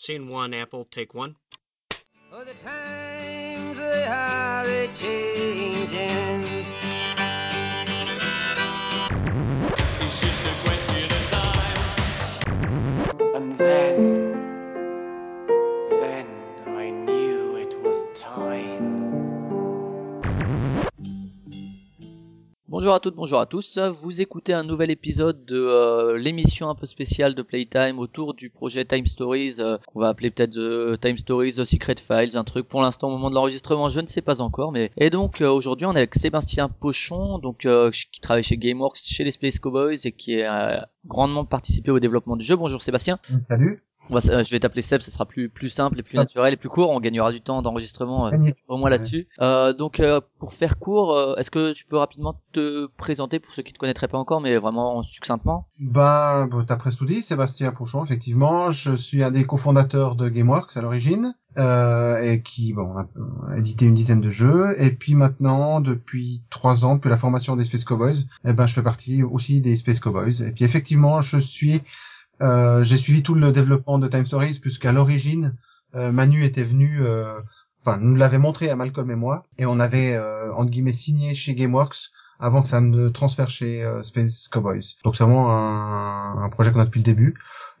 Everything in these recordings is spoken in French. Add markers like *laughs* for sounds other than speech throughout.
Scene one, Apple, take one. Oh, the times they are a changing. It's just a question Bonjour à toutes, bonjour à tous. Vous écoutez un nouvel épisode de euh, l'émission un peu spéciale de Playtime autour du projet Time Stories. euh, on va appeler peut-être euh, Time Stories Secret Files, un truc pour l'instant au moment de l'enregistrement, je ne sais pas encore. Mais et donc euh, aujourd'hui on est avec Sébastien Pochon, donc qui travaille chez GameWorks, chez les Space Cowboys et qui a grandement participé au développement du jeu. Bonjour Sébastien. Salut. Va euh, je vais t'appeler Seb, ça sera plus plus simple et plus naturel et plus court. On gagnera du temps d'enregistrement. euh, au moins là-dessus. Euh, donc euh, pour faire court, euh, est-ce que tu peux rapidement te présenter pour ceux qui te connaîtraient pas encore, mais vraiment succinctement? Ben, bon, t'as presque tout dit, Sébastien Pouchon, effectivement. Je suis un des cofondateurs de GameWorks à l'origine, euh, et qui, bon, a, édité une dizaine de jeux. Et puis maintenant, depuis trois ans, depuis la formation des Space Cowboys, eh ben, je fais partie aussi des Space Cowboys. Et puis effectivement, je suis, j'ai suivi tout le développement de Time Stories, puisqu'à l'origine, euh, Manu était venu, euh, enfin, nous l'avait montré à Malcolm et moi, et on avait, euh, entre guillemets, signé chez GameWorks avant que ça ne transfère chez euh, Space Cowboys. Donc c'est vraiment un, projet qu'on a depuis le début.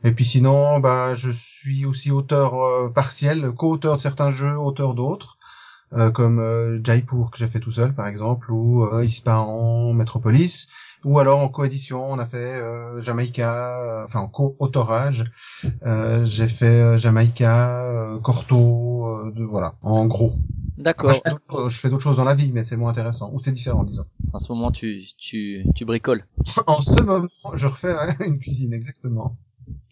Et puis sinon, bah, je suis aussi auteur euh, partiel, co-auteur de certains jeux, auteur d'autres, euh, comme euh, Jaipur que j'ai fait tout seul par exemple, ou euh, Ispahan, Metropolis, ou alors en coédition, on a fait euh, Jamaïca, euh, enfin en co-autorage, euh, j'ai fait euh, Jamaïca, euh, Corto, euh, de, voilà, en gros. D'accord. Je fais d'autres choses- dans la vie, mais c'est moins intéressant, ou c'est différent, disons. En ce moment, tu tu tu bricoles. *laughs* En ce moment, je refais *laughs* une cuisine, exactement.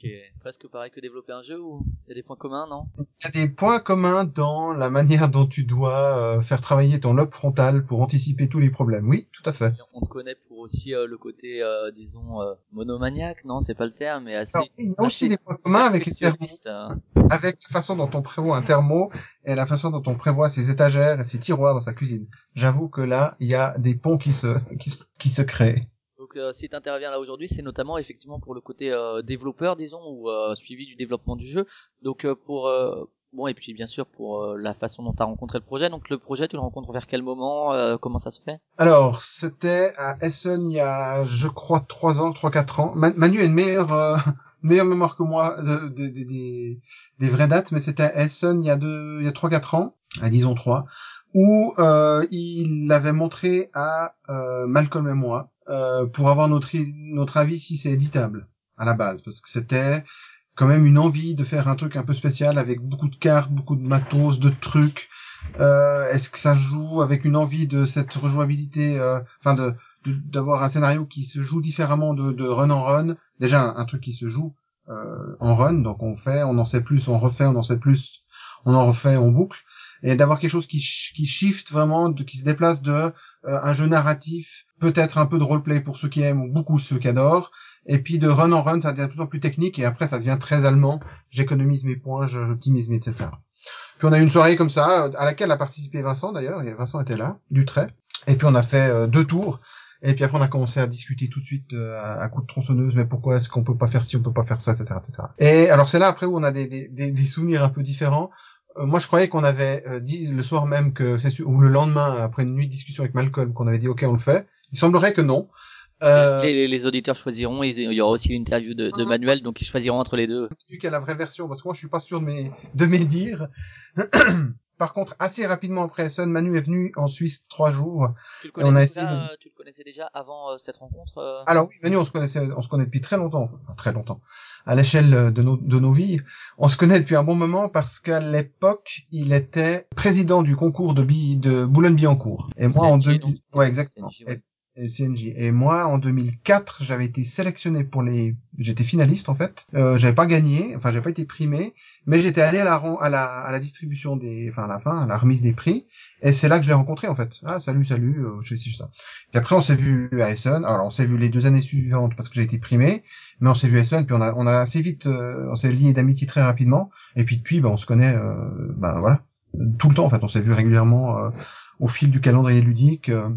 Est presque pareil que développer un jeu ou il y a des points communs, non? Il y a des points communs dans la manière dont tu dois euh, faire travailler ton lobe frontal pour anticiper tous les problèmes. Oui, tout à fait. On te connaît pour aussi euh, le côté, euh, disons, euh, monomaniaque, non C'est pas le terme, mais assez. Alors, il y a aussi des points communs avec les thermos, hein. avec la façon dont on prévoit un thermo et la façon dont on prévoit ses étagères et ses tiroirs dans sa cuisine. J'avoue que là, il y a des ponts qui se qui se, qui se créent. Donc euh, si tu interviens là aujourd'hui, c'est notamment effectivement pour le côté euh, développeur, disons, ou euh, suivi du développement du jeu. Donc pour bon et puis bien sûr pour euh, la façon dont tu as rencontré le projet. Donc le projet, tu le rencontres vers quel moment euh, Comment ça se fait? Alors, c'était à Essen il y a, je crois, trois ans, trois, quatre ans. Man- Manu a une meilleure, euh, *laughs* meilleure mémoire que moi de- de- de- des, vraies dates, mais c'était à Essen il y a deux, il y a trois, quatre ans, à disons trois, où euh, il l'avait montré à euh, Malcolm et moi euh, pour avoir notre, notre avis si c'est éditable à la base, parce que c'était quand même une envie de faire un truc un peu spécial avec beaucoup de cartes, beaucoup de matos, de trucs. Euh, Est-ce que ça joue avec une envie de cette rejouabilité, euh, enfin de d'avoir un scénario qui se joue différemment de, de run en run? Déjà un, truc qui se joue euh, en run, donc on fait, on en sait plus, on refait, on en sait plus, on en refait, on boucle, et d'avoir quelque chose qui qui shift vraiment, de, qui se déplace de euh, un jeu narratif, peut-être un peu de roleplay pour ceux qui aiment ou beaucoup ceux qui adorent, et puis de run en run, ça devient de plus en plus technique, et après ça devient très allemand. J'économise mes points, j'optimise, mes- etc. Puis on a eu une soirée comme ça, euh, à laquelle a participé Vincent d'ailleurs, Vincent était là, du trait. Et puis on a fait euh, deux tours. Et puis après on a commencé à discuter tout de suite euh, à, coups de tronçonneuse, mais pourquoi est-ce qu'on peut pas faire ci, on peut pas faire ça, etc., etc. Et alors c'est là après où on a des, des, des, souvenirs un peu différents. Euh, moi je croyais qu'on avait dit le soir même que ou le lendemain après une nuit de discussion avec Malcolm qu'on avait dit ok on le fait. Il semblerait que non. Euh, les, les auditeurs choisiront. ils- Il y aura aussi l'interview de, de Manuel, donc ils choisiront entre les deux. vu qu'à la vraie version, parce que moi je suis pas sûr de mes de mes dires. *clears throat* Par contre, assez rapidement après Essen, Manu est venu en Suisse trois jours. Tu le on a connaissais, essayé déjà, de- euh, tu le connaissais déjà avant euh, cette rencontre euh Alors oui, Manu, on se connaissait, on se connaît depuis très longtemps, enfin très longtemps, à l'échelle de nos de nos vies. On se connaît depuis un bon moment parce qu'à l'époque, il était président du concours de billes de Boulogne-Billancourt. Et moi en CNJ, 2000, donc. ouais exactement. Et, et CNJ. Et moi en 2004, j'avais été sélectionné pour les, j'étais finaliste en fait. Euh, j'avais pas gagné, enfin j'avais pas été primé, mais j'étais allé à la à la à la distribution des, enfin à la fin, à la remise des prix. Et c'est là que je l'ai rencontré en fait. Ah salut salut, euh, je fais ça. Puis après on s'est vu à Essen. Alors on s'est vu les deux années suivantes parce que j'ai été primé, mais on s'est vu à Essen. Puis on a on a assez vite, euh, on s'est lié d'amitié très rapidement. Et puis depuis, ben on se connaît, euh, ben voilà, tout le temps en fait. On s'est vu régulièrement euh, au fil du calendrier ludique, euh,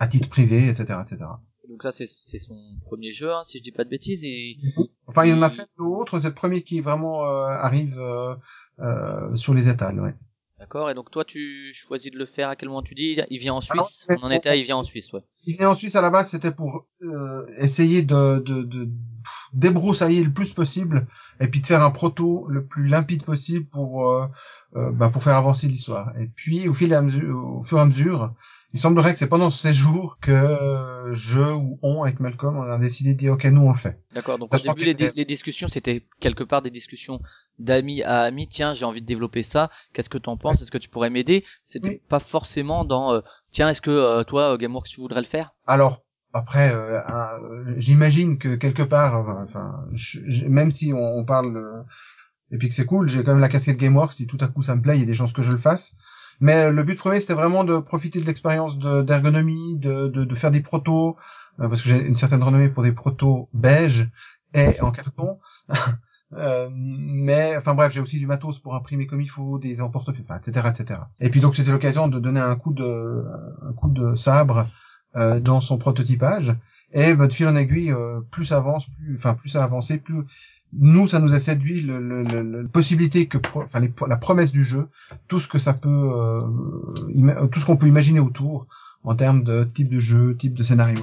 à titre privé, etc., etc. Donc là, c'est son premier jeu, hein, si je dis pas de bêtises. Et Enfin, il en a fait d'autres. C'est le premier qui vraiment euh, arrive euh, euh, sur les étals. Ouais. D'accord. Et donc toi, tu choisis de le faire à quel moment tu dis Il vient en Suisse. On en était, il vient en Suisse, ouais. Il venait en Suisse à la base, c'était pour euh, essayer de, de, de pff, débroussailler le plus possible et puis de faire un proto le plus limpide possible pour euh, euh, bah, pour faire avancer l'histoire. Et puis au fil et à mesure, au fur et à mesure, il semblerait que c'est pendant ce séjour que euh, je ou on avec Malcolm on a décidé de dire ok nous on le fait. D'accord. Donc au début, les, que- di- les discussions, c'était quelque part des discussions d'amis à amis. Tiens, j'ai envie de développer ça. Qu'est-ce que t'en penses? Est-ce que tu pourrais m'aider? C'était Oui. pas forcément dans. euh, Tiens, est-ce que euh, toi, euh, Gameworks, tu voudrais le faire? Alors après, euh, un- j'imagine que quelque part, euh, enfin, je- je- même si on, on parle euh, et puis que c'est cool, j'ai quand même la casquette GameWorks. Si tout à coup ça me plaît, il y a des chances que je le fasse. Mais le but premier, c'était vraiment de profiter de l'expérience de- d'ergonomie, de, de, de faire des protos, euh, parce que j'ai une certaine renommée pour des protos beige et en carton. *laughs* Euh, mais enfin bref, j'ai aussi du matos pour imprimer comme il faut, des emporte enfin, etc., etc. Et puis donc c'était l'occasion de donner un coup de un coup de sabre euh, dans son prototypage. Et bah, de fil en aiguille, euh, plus avance, plus enfin plus ça avancé, plus nous ça nous a séduit le, le, le- le- la possibilité que pro- enfin les- la promesse du jeu, tout ce que ça peut euh, ima- tout ce qu'on peut imaginer autour en termes de type de jeu, type de scénario.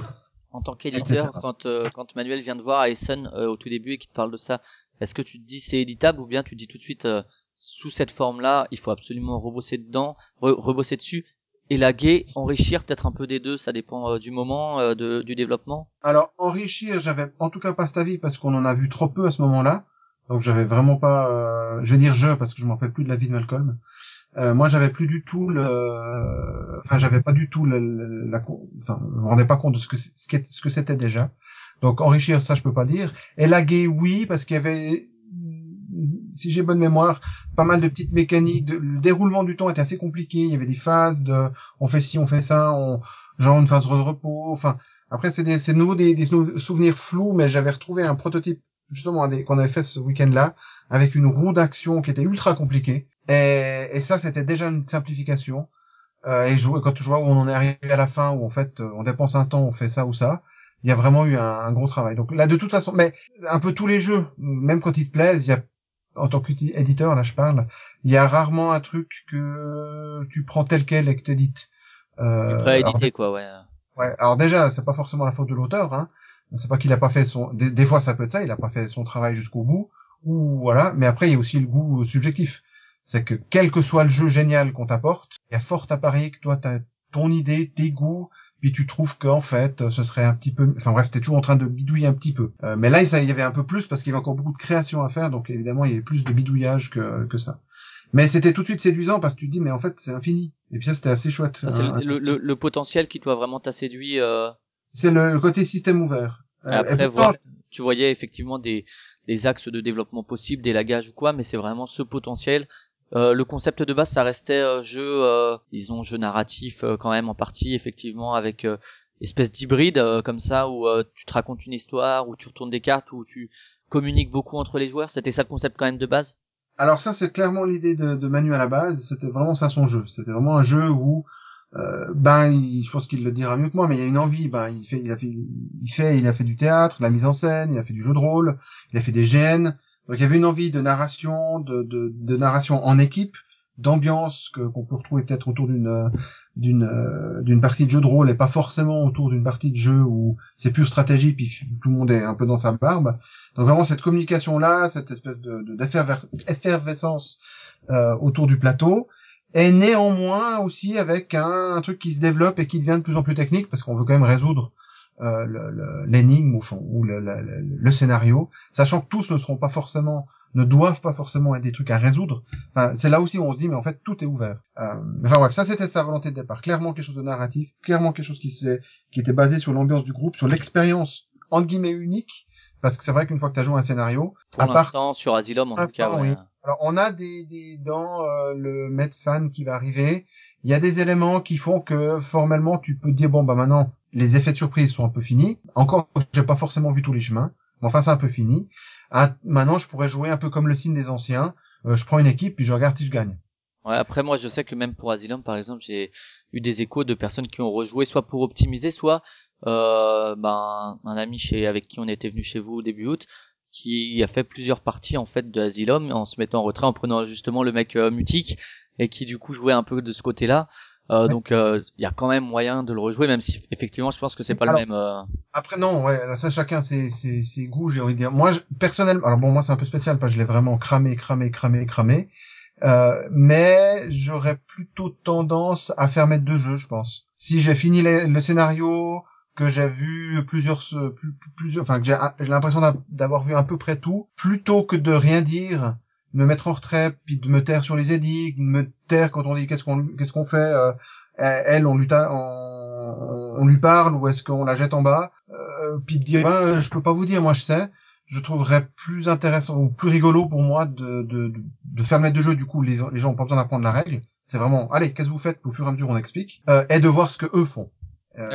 En tant qu'éditeur, quand, euh, quand Manuel vient de voir Essen euh, au tout début et qu'il te parle de ça, est-ce que tu te dis c'est éditable ou bien tu te dis tout de suite euh, sous cette forme-là, il faut absolument rebosser dedans, re- rebosser dessus, élaguer, enrichir peut-être un peu des deux, ça dépend euh, du moment, euh, de, du développement. Alors enrichir, j'avais en tout cas pas cet avis parce qu'on en a vu trop peu à ce moment-là. Donc j'avais vraiment pas, euh, je vais dire je parce que je me rappelle plus de la vie de Malcolm. Euh, moi j'avais plus du tout le, enfin j'avais pas du tout le, la, enfin je me rendais pas compte de ce que ce ce que c'était déjà. Donc enrichir ça je peux pas dire. Élaguer oui parce qu'il y avait, si j'ai bonne mémoire, pas mal de petites mécaniques. Le déroulement du temps était assez compliqué. Il y avait des phases de, on fait ci, on fait ça, on genre une phase de repos. Enfin après, c'est de nouveau des, des sou- souvenirs flous, mais j'avais retrouvé un prototype, justement, qu'on avait fait ce week-end-là, avec une roue d'action qui était ultra compliquée. Et, et ça, c'était déjà une simplification. Euh, et je, quand je vois où on en est arrivé à la fin, où en fait, on dépense un temps, on fait ça ou ça, il y a vraiment eu un, un gros travail. Donc là, de toute façon, mais un peu tous les jeux, même quand ils te plaisent, il y a, en tant qu'éditeur, là, je parle, il y a rarement un truc que tu prends tel quel et que t'édites. Euh, Prêt à alors, quoi, ouais. Ouais, alors déjà, c'est pas forcément la faute de l'auteur, hein. C'est pas qu'il a pas fait son, des, des fois ça peut être ça, il a pas fait son travail jusqu'au bout, ou voilà. Mais après, il y a aussi le goût subjectif. C'est que quel que soit le jeu génial qu'on t'apporte, il y a fort à parier que toi t'as ton idée, tes goûts, puis tu trouves qu'en fait, ce serait un petit peu, enfin bref, t'es toujours en train de bidouiller un petit peu. Euh, mais là, il y avait un peu plus parce qu'il y avait encore beaucoup de création à faire, donc évidemment, il y avait plus de bidouillage que, que ça. Mais c'était tout de suite séduisant parce que tu te dis, mais en fait, c'est infini. Et puis ça, c'était assez chouette. Ça, hein. le, le, le- potentiel qui doit vraiment t'a séduit. Euh, C'est le, le côté système ouvert. Euh, et après, pourtant, voir, tu voyais effectivement des, des axes de développement possibles, des lagages ou quoi, mais c'est vraiment ce potentiel. Euh, le concept de base, ça restait euh, jeu, euh, disons jeu narratif euh, quand même en partie, effectivement, avec euh, espèce d'hybride comme ça où tu te racontes une histoire, où tu retournes des cartes, où tu communiques beaucoup entre les joueurs. C'était ça le concept quand même de base? Alors ça, c'est clairement l'idée de, de Manu à la base. C'était vraiment ça son jeu. C'était vraiment un jeu où, ben, il- je pense qu'il le dira mieux que moi, mais il y a une envie. Ben, il fait, il a fait, il fait, il a fait du théâtre, de la mise en scène, il a fait du jeu de rôle, il a fait des GN. Donc il y avait une envie de narration, de, de, narration en équipe, d'ambiance que qu'on peut retrouver peut-être autour d'une euh, d'une euh, d'une partie de jeu de rôle et pas forcément autour d'une partie de jeu où c'est pure stratégie puis tout le monde est un peu dans sa barbe. Donc vraiment cette communication là, cette espèce de de- d'efferver- effervescence euh, autour du plateau, et néanmoins aussi avec un, un truc qui se développe et qui devient de plus en plus technique parce qu'on veut quand même résoudre euh, l'énigme ou le, le- le- le scénario, sachant que tous ne seront pas forcément ne doivent pas forcément être des trucs à résoudre. Enfin, c'est là aussi où on se dit mais en fait tout est ouvert. Euh, enfin bref, ça c'était sa volonté de départ. Clairement quelque chose de narratif, clairement quelque chose qui qui était basé sur l'ambiance du groupe, sur l'expérience entre guillemets unique. Parce que c'est vrai qu'une fois que tu as joué un scénario, Pour à part l'instant, sur Asylum en tout cas, ouais. oui. alors, on a des, des dans euh, le Medfan qui va arriver, il y a des éléments qui font que formellement tu peux te dire bon bah maintenant les effets de surprise sont un peu finis. Encore, j'ai pas forcément vu tous les chemins, mais enfin c'est un peu fini. Maintenant, je pourrais jouer un peu comme le signe des anciens. Euh, je prends une équipe puis je regarde si je gagne. Ouais, après moi je sais que même pour Asylum par exemple j'ai eu des échos de personnes qui ont rejoué soit pour optimiser soit euh, ben un ami chez avec qui on était venu chez vous début août qui a fait plusieurs parties en fait de Asylum en se mettant en retrait en prenant justement le mec euh, mutique et qui du coup jouait un peu de ce côté-là. Euh, Ouais. Donc il y a quand même moyen de le rejouer, même si effectivement je pense que c'est pas Alors, le même. euh, Après non, ouais, ça chacun ses, ses, ses goûts, j'ai envie de dire. Moi, je, personnellement, alors bon, moi c'est un peu spécial parce que je l'ai vraiment cramé, cramé, cramé, cramé. Euh, mais j'aurais plutôt tendance à faire mettre deux jeux, je pense. Si j'ai fini les- le scénario, que j'ai vu plusieurs, plusieurs, enfin que j'ai l'impression d'a- d'avoir vu à peu près tout, plutôt que de rien dire, me mettre en retrait, puis de me taire sur les édicts, de me taire quand on dit qu'est-ce qu'on qu'est-ce qu'on fait. euh, elle, on lui, ta- on, on lui parle ou est-ce qu'on la jette en bas euh, puis de dire ben, je peux pas vous dire moi je sais. Je trouverais plus intéressant ou plus rigolo pour moi de de, de, de faire mettre de jeu. Du coup les, les gens ont pas besoin d'apprendre la règle. C'est vraiment allez qu'est-ce que vous faites au fur et à mesure on explique euh, et de voir ce que eux font. Euh,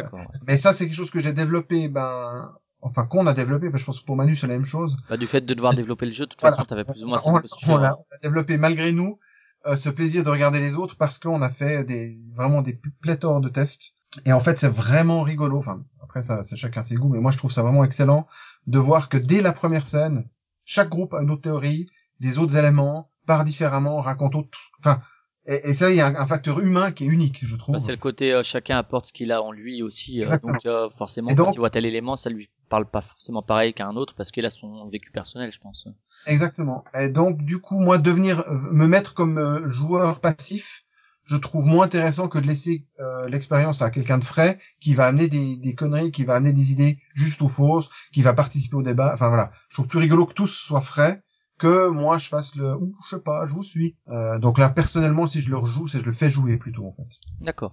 mais ça c'est quelque chose que j'ai développé ben enfin qu'on a développé parce que je pense que pour Manu c'est la même chose. Bah, du fait de devoir développer le jeu, de toute Voilà. façon t'avais plus ou moins on, cette on a, on a développé malgré nous euh, ce plaisir de regarder les autres parce qu'on a fait des vraiment des pléthores de tests. Et en fait c'est vraiment rigolo. Enfin après ça c'est chacun ses goûts mais moi je trouve ça vraiment excellent de voir que dès la première scène chaque groupe a une autre théorie des autres éléments part différemment raconte autre enfin et, et ça il y a un, un facteur humain qui est unique je trouve. Bah, c'est le côté euh, chacun apporte ce qu'il a en lui aussi, euh, donc euh, forcément Et quand il voit tel élément, ça lui parle pas forcément pareil qu'à un autre parce qu'il a son vécu personnel, je pense. Exactement. Et donc, du coup, moi, devenir, euh, me mettre comme euh, joueur passif, je trouve moins intéressant que de laisser euh, l'expérience à quelqu'un de frais qui va amener des, des conneries, qui va amener des idées justes ou fausses, qui va participer au débat. Enfin voilà, je trouve plus rigolo que tous soient frais que moi je fasse le ou je sais pas, je vous suis. Euh, donc là, personnellement, si je le rejoue, c'est je le fais jouer plutôt en fait. D'accord.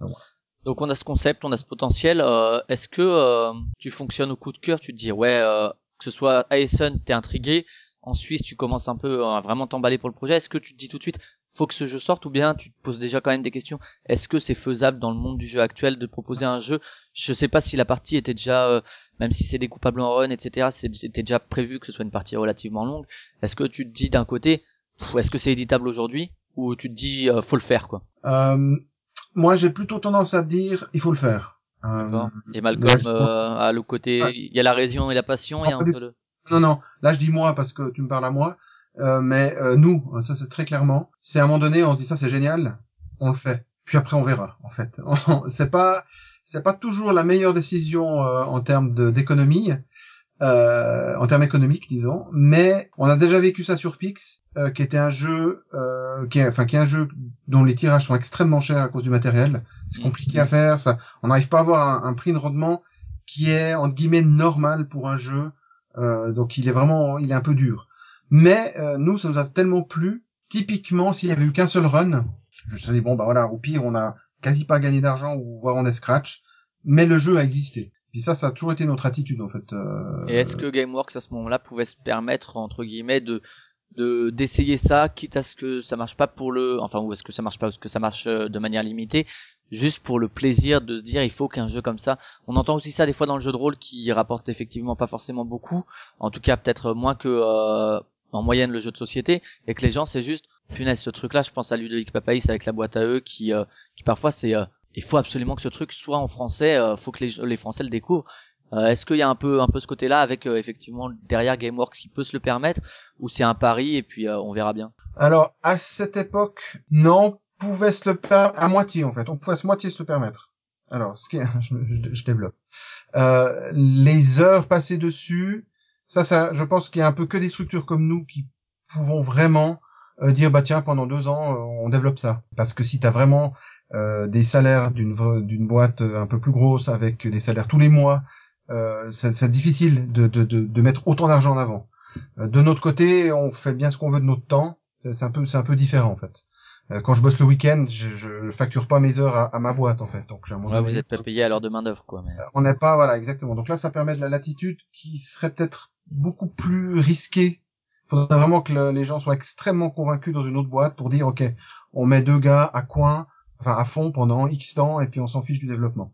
Donc on a ce concept, on a ce potentiel. euh, Est-ce que euh, tu fonctionnes au coup de cœur Tu te dis ouais, euh, que ce soit Aeson, t'es intrigué. En Suisse, tu commences un peu à vraiment t'emballer pour le projet. Est-ce que tu te dis tout de suite, faut que ce jeu sorte ou bien tu te poses déjà quand même des questions Est-ce que c'est faisable dans le monde du jeu actuel de proposer un jeu? Je sais pas si la partie était déjà, euh, même si c'est découpable en run, etc. C'était déjà prévu que ce soit une partie relativement longue. Est-ce que tu te dis d'un côté, est-ce que c'est éditable aujourd'hui? Ou tu te dis euh, faut le faire quoi? Euh, moi, j'ai plutôt tendance à dire il faut le faire. Euh, D'accord. Et là, Malcolm je- euh, a le côté, Ah. il y a la raison et la passion, il y a un peu le. Non, non, là je dis moi parce que tu me parles à moi, euh, mais euh, nous, ça c'est très clairement, c'est à un moment donné on se dit ça c'est génial, on le fait, puis après on verra en fait. *laughs* c'est pas c'est pas toujours la meilleure décision euh, en termes d'économie, euh, en termes économiques disons, mais on a déjà vécu ça sur Pix, euh, qui était un jeu, euh, qui est, enfin qui est un jeu dont les tirages sont extrêmement chers à cause du matériel, c'est compliqué à faire, ça, on n'arrive pas à avoir un, un prix de rendement qui est entre guillemets normal pour un jeu euh, donc il est vraiment, il est un peu dur. Mais euh, nous, ça nous a tellement plu. Typiquement, s'il y avait eu qu'un seul run, je me serais dit bon bah voilà, au pire on a quasi pas gagné d'argent ou voire on est scratch, mais le jeu a existé. Puis ça, ça a toujours été notre attitude en fait. Euh, Et est-ce que GameWorks à ce moment-là pouvait se permettre entre guillemets de de d'essayer ça, quitte à ce que ça marche pas pour le, enfin ou est-ce que ça marche pas, parce que ça marche euh, de manière limitée, juste pour le plaisir de se dire il faut qu'un jeu comme ça. On entend aussi ça des fois dans le jeu de rôle qui rapporte effectivement pas forcément beaucoup, en tout cas peut-être moins que euh, en moyenne le jeu de société, et que les gens c'est juste punaise ce truc-là, je pense à Ludovic Papaïs avec la boîte à eux qui euh, qui parfois c'est euh, il faut absolument que ce truc soit en français, euh, faut que les, Français le découvrent. Euh, Est-ce qu'il y a un peu un peu ce côté-là avec euh, effectivement derrière GameWorks qui peut se le permettre ou c'est un pari et puis euh, on verra bien? Alors à cette époque, non, on pouvait se le permettre à moitié en fait. On pouvait à moitié se le permettre. Alors, ce qui *laughs* je, je- je développe. Euh, les heures passées dessus, ça, ça, je pense qu'il y a un peu que des structures comme nous qui pouvons vraiment euh, dire bah tiens pendant deux ans on développe ça. Parce que si t'as vraiment des salaires d'une d'une boîte euh, un peu plus grosse avec des salaires tous les mois, euh, c'est difficile de, de, de, de mettre autant d'argent en avant. Euh, de notre côté, on fait bien ce qu'on veut de notre temps. C'est un peu, c'est un peu différent en fait. Euh, Quand je bosse le week-end, je, je facture pas mes heures à, à ma boîte en fait. Donc j'ai un moment Ouais, donné- vous êtes pas payé à l'heure de main d'œuvre quoi. Mais... on n'est pas voilà exactement. Donc là, ça permet de la latitude qui serait peut-être beaucoup plus risquée. Il faudrait vraiment que le- les gens soient extrêmement convaincus dans une autre boîte pour dire ok, on met deux gars à coin, enfin à fond pendant X temps et puis on s'en fiche du développement.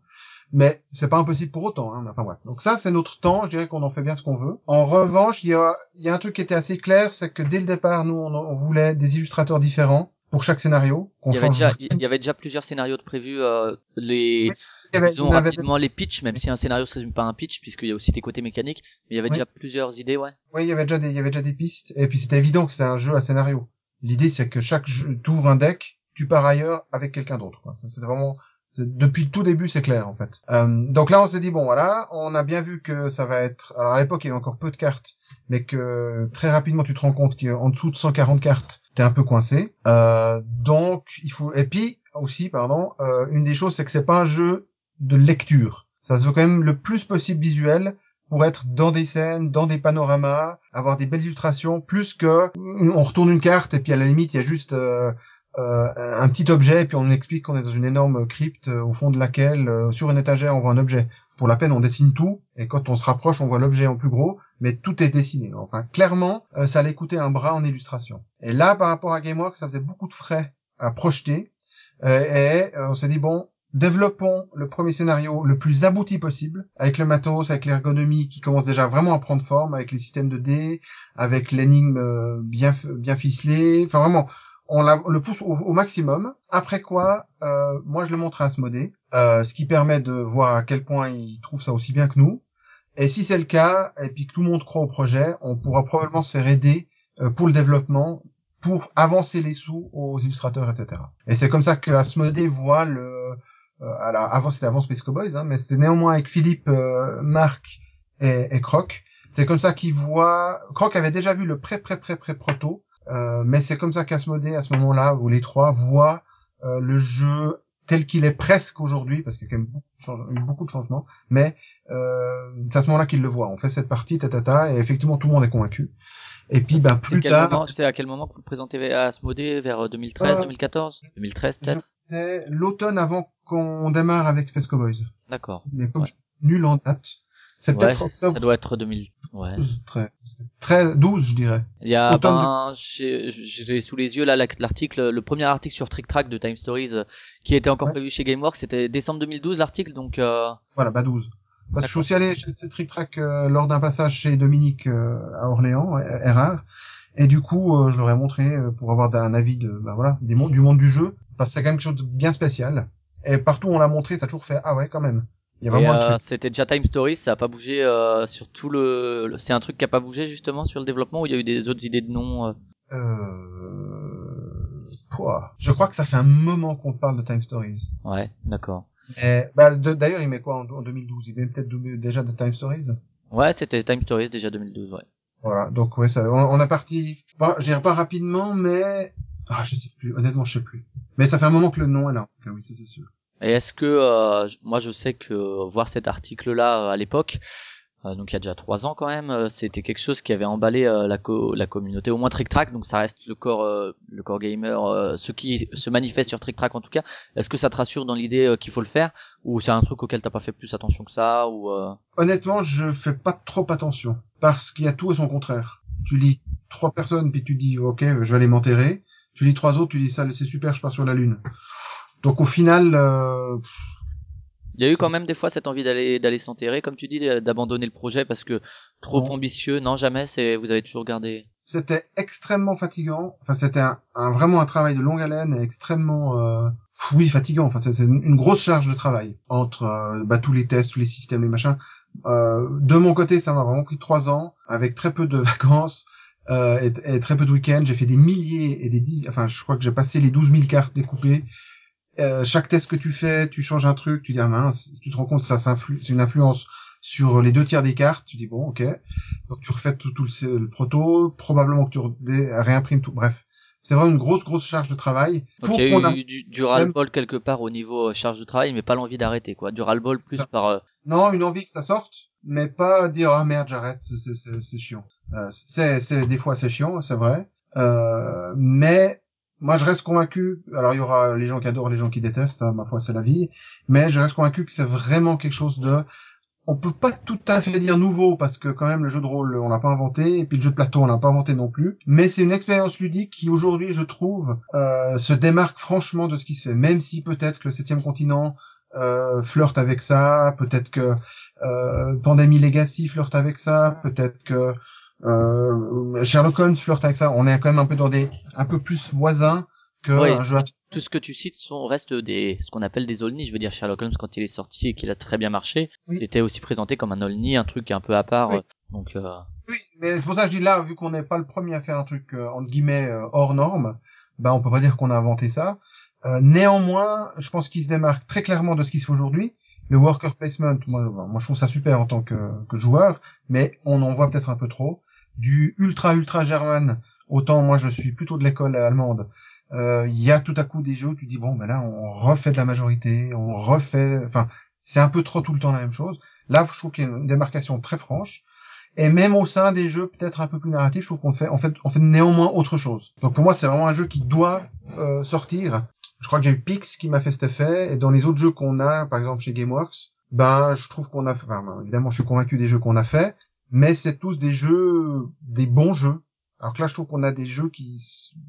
Mais c'est pas impossible pour autant. Hein. Enfin bref. Donc ça, c'est notre temps. Je dirais qu'on en fait bien ce qu'on veut. En revanche, il y a, y a un truc qui était assez clair, c'est que dès le départ, nous, on, on voulait des illustrateurs différents pour chaque scénario. Il y avait déjà il y avait déjà plusieurs scénarios de prévus euh, les avait- Disons avait- rapidement les pitchs, même si un scénario se résume pas à un pitch, puisqu'il y a aussi des côtés mécaniques, mais il y avait Oui. déjà plusieurs idées, ouais. Oui, il y avait déjà des, il y avait déjà des pistes. Et puis c'était évident que c'était un jeu à scénario. L'idée, c'est que chaque jeu, t'ouvres un deck, tu pars ailleurs avec quelqu'un d'autre. C'est vraiment, depuis le tout début, c'est clair, en fait. Euh, donc là, on s'est dit, bon, voilà, on a bien vu que ça va être, alors à l'époque, il y avait encore peu de cartes, mais que très rapidement, tu te rends compte qu'en dessous de 140 cartes, t'es un peu coincé. Euh, donc, il faut, et puis, aussi, pardon, euh, une des choses, c'est que c'est pas un jeu de lecture. Ça se veut quand même le plus possible visuel pour être dans des scènes, dans des panoramas, avoir des belles illustrations, plus que on retourne une carte et puis à la limite il y a juste euh, un petit objet et puis on explique qu'on est dans une énorme crypte euh, au fond de laquelle euh, sur une étagère on voit un objet. Pour la peine on dessine tout et quand on se rapproche on voit l'objet en plus gros, mais tout est dessiné. Enfin clairement euh, ça allait coûter un bras en illustration. Et là par rapport à GameWorks ça faisait beaucoup de frais à projeter euh, et euh, on s'est dit bon développons le premier scénario le plus abouti possible, avec le matos, avec l'ergonomie qui commence déjà vraiment à prendre forme, avec les systèmes de dés, avec l'énigme bien bien ficelée. Enfin vraiment, on, la- le pousse au, au maximum. Après quoi, euh, moi je le montre à Asmodée, euh, ce qui permet de voir à quel point il trouve ça aussi bien que nous. Et si c'est le cas, et puis que tout le monde croit au projet, on pourra probablement se faire aider euh, pour le développement, pour avancer les sous aux illustrateurs, etc. Et c'est comme ça que Asmodée voit le euh, alors avant c'était avant Space Cowboys, hein, mais c'était néanmoins avec Philippe, euh, Marc et, et Croc. C'est comme ça qu'ils voient. Croc avait déjà vu le pré pré pré pré proto, euh, mais c'est comme ça qu'Asmodée à ce moment-là où les trois voient euh, le jeu tel qu'il est presque aujourd'hui, parce qu'il y a quand même beaucoup de, eu beaucoup de changements, mais euh, c'est à ce moment-là qu'ils le voient. On fait cette partie, ta, ta, ta, et effectivement tout le monde est convaincu. Et puis ben plus tard, C'est à quel moment que vous le présentez à Asmodée Vers 2013, Euh, 2014 2013 peut-être? c'est l'automne avant qu'on démarre avec Space Cowboys. D'accord. Mais comme Ouais. je suis nul en date, c'est Ouais, peut-être ça doit être 2000. Ouais. 12, 13, 13, 12, je dirais. Il y a, ben, j'ai j'ai sous les yeux là la- l'article, le premier article sur Trick Track de Time Stories euh, qui était encore Ouais. prévu chez GameWorks, c'était décembre 2012 l'article, donc euh, Voilà, bah 12. Parce que je suis aussi allé chez Trick Track euh, lors d'un passage chez Dominique euh, à Orléans, Erard, et du coup, euh, je leur ai montré euh, pour avoir un avis de, bah voilà, des mondes, du monde du jeu, parce que c'est quand même quelque chose de bien spécial. Et partout où on l'a montré, ça a toujours fait ah ouais quand même. Il y a et, vraiment un euh, c'était déjà Time Stories, ça a pas bougé euh, sur tout le, le- c'est un truc qui a pas bougé justement sur le développement ou il y a eu des autres idées de noms. euh, Euh... Je crois que ça fait un moment qu'on parle de Time Stories. Ouais, d'accord. Bah, d'ailleurs, il met quoi en, en 2012 Il met peut-être déjà de Time Stories? Ouais, c'était Time Stories déjà 2012, ouais. Voilà, donc ouais, ça, on, on a parti, je dirais pas rapidement, mais ah, je sais plus, honnêtement, je sais plus. Mais ça fait un moment que le nom est là. Oui, c'est sûr. Et est-ce que euh, moi je sais que voir cet article-là euh, à l'époque, euh, donc il y a déjà trois ans quand même, euh, c'était quelque chose qui avait emballé la, co- la communauté, au moins Trick Track, donc ça reste le corps, le corps gamer, ceux qui se manifestent sur Trick Track en tout cas. Est-ce que ça te rassure dans l'idée qu'il faut le faire, ou c'est un truc auquel t'as pas fait plus attention que ça, ou. Honnêtement, je fais pas trop attention parce qu'il y a tout et son contraire. Tu lis trois personnes puis tu dis ok, je vais aller m'enterrer. Tu lis trois autres, tu dis ça, c'est super, je pars sur la lune. Donc au final, euh, il y a eu quand même des fois cette envie d'aller d'aller s'enterrer, comme tu dis, d'abandonner le projet parce que trop ambitieux. Non, jamais. C'est vous avez toujours gardé. c'était extrêmement fatigant. Enfin, c'était un, un- vraiment un travail de longue haleine et extrêmement, euh, oui, fatigant. Enfin, c'est une, une grosse charge de travail entre euh, bah, tous les tests, tous les systèmes, les machins. Euh, de mon côté, ça m'a vraiment pris trois ans, avec très peu de *laughs* vacances euh, et, et très peu de week-ends. J'ai fait des milliers et des dix. Enfin, je crois que j'ai passé les 12 000 cartes découpées. Euh, chaque test que tu fais, tu changes un truc, tu dis ah mince, tu te rends compte ça, ça c'est une influence sur les deux tiers des cartes. Tu dis bon, ok. Donc tu refais tout, tout le, le proto, probablement que tu réimprimes tout. Bref, c'est vraiment une grosse grosse charge de travail Donc pour il y a eu du, du ras-le-bol quelque part au niveau euh, charge de travail, mais pas l'envie d'arrêter quoi. Du ras-le-bol plus Ça. par euh, Non, une envie que ça sorte, mais pas dire ah merde j'arrête, c'est- c'est c'est- c'est chiant. Euh, c'est c'est des fois c'est chiant, c'est vrai. Euh, mais moi je reste convaincu. Alors il y aura les gens qui adorent, les gens qui détestent. hein, ma foi c'est la vie. Mais je reste convaincu que c'est vraiment quelque chose de on peut pas tout à fait dire nouveau parce que quand même le jeu de rôle on l'a pas inventé et puis le jeu de plateau on l'a pas inventé non plus mais c'est une expérience ludique qui aujourd'hui je trouve euh, se démarque franchement de ce qui se fait même si peut-être que le septième continent euh, flirte avec ça peut-être que euh, Pandemic Legacy flirte avec ça peut-être que Sherlock Holmes flirte avec ça on est quand même un peu dans des un peu plus voisins que Oui. un jeu Tout ce que tu cites sont reste des ce qu'on appelle des olnies. Je veux dire Sherlock Holmes quand il est sorti et qu'il a très bien marché, Oui. c'était aussi présenté comme un olnie, un truc un peu à part. Oui. euh, Donc euh, Oui, mais c'est pour ça que je dis là, vu qu'on n'est pas le premier à faire un truc euh, entre guillemets euh, hors norme, bah on peut pas dire qu'on a inventé ça. Euh, néanmoins, je pense qu'il se démarque très clairement de ce qui se fait aujourd'hui. Le worker placement, moi, moi je trouve ça super en tant que, que joueur, mais on en voit peut-être un peu trop. Du ultra ultra german, autant moi je suis plutôt de l'école allemande. Euh, Il y a tout à coup des jeux où tu dis bon ben là on refait de la majorité, on refait, enfin c'est un peu trop tout le temps la même chose. Là je trouve qu'il y a une démarcation très franche. Et même au sein des jeux peut-être un peu plus narratifs, je trouve qu'on fait, on fait, on fait néanmoins autre chose. Donc pour moi, c'est vraiment un jeu qui doit euh, sortir. Je crois que j'ai eu Pix qui m'a fait cet effet. Et dans les autres jeux qu'on a, par exemple chez GameWorks, ben je trouve qu'on a, enfin, ben, évidemment, je suis convaincu des jeux qu'on a fait, mais c'est tous des jeux, des bons jeux. Alors que là, je trouve qu'on a des jeux qui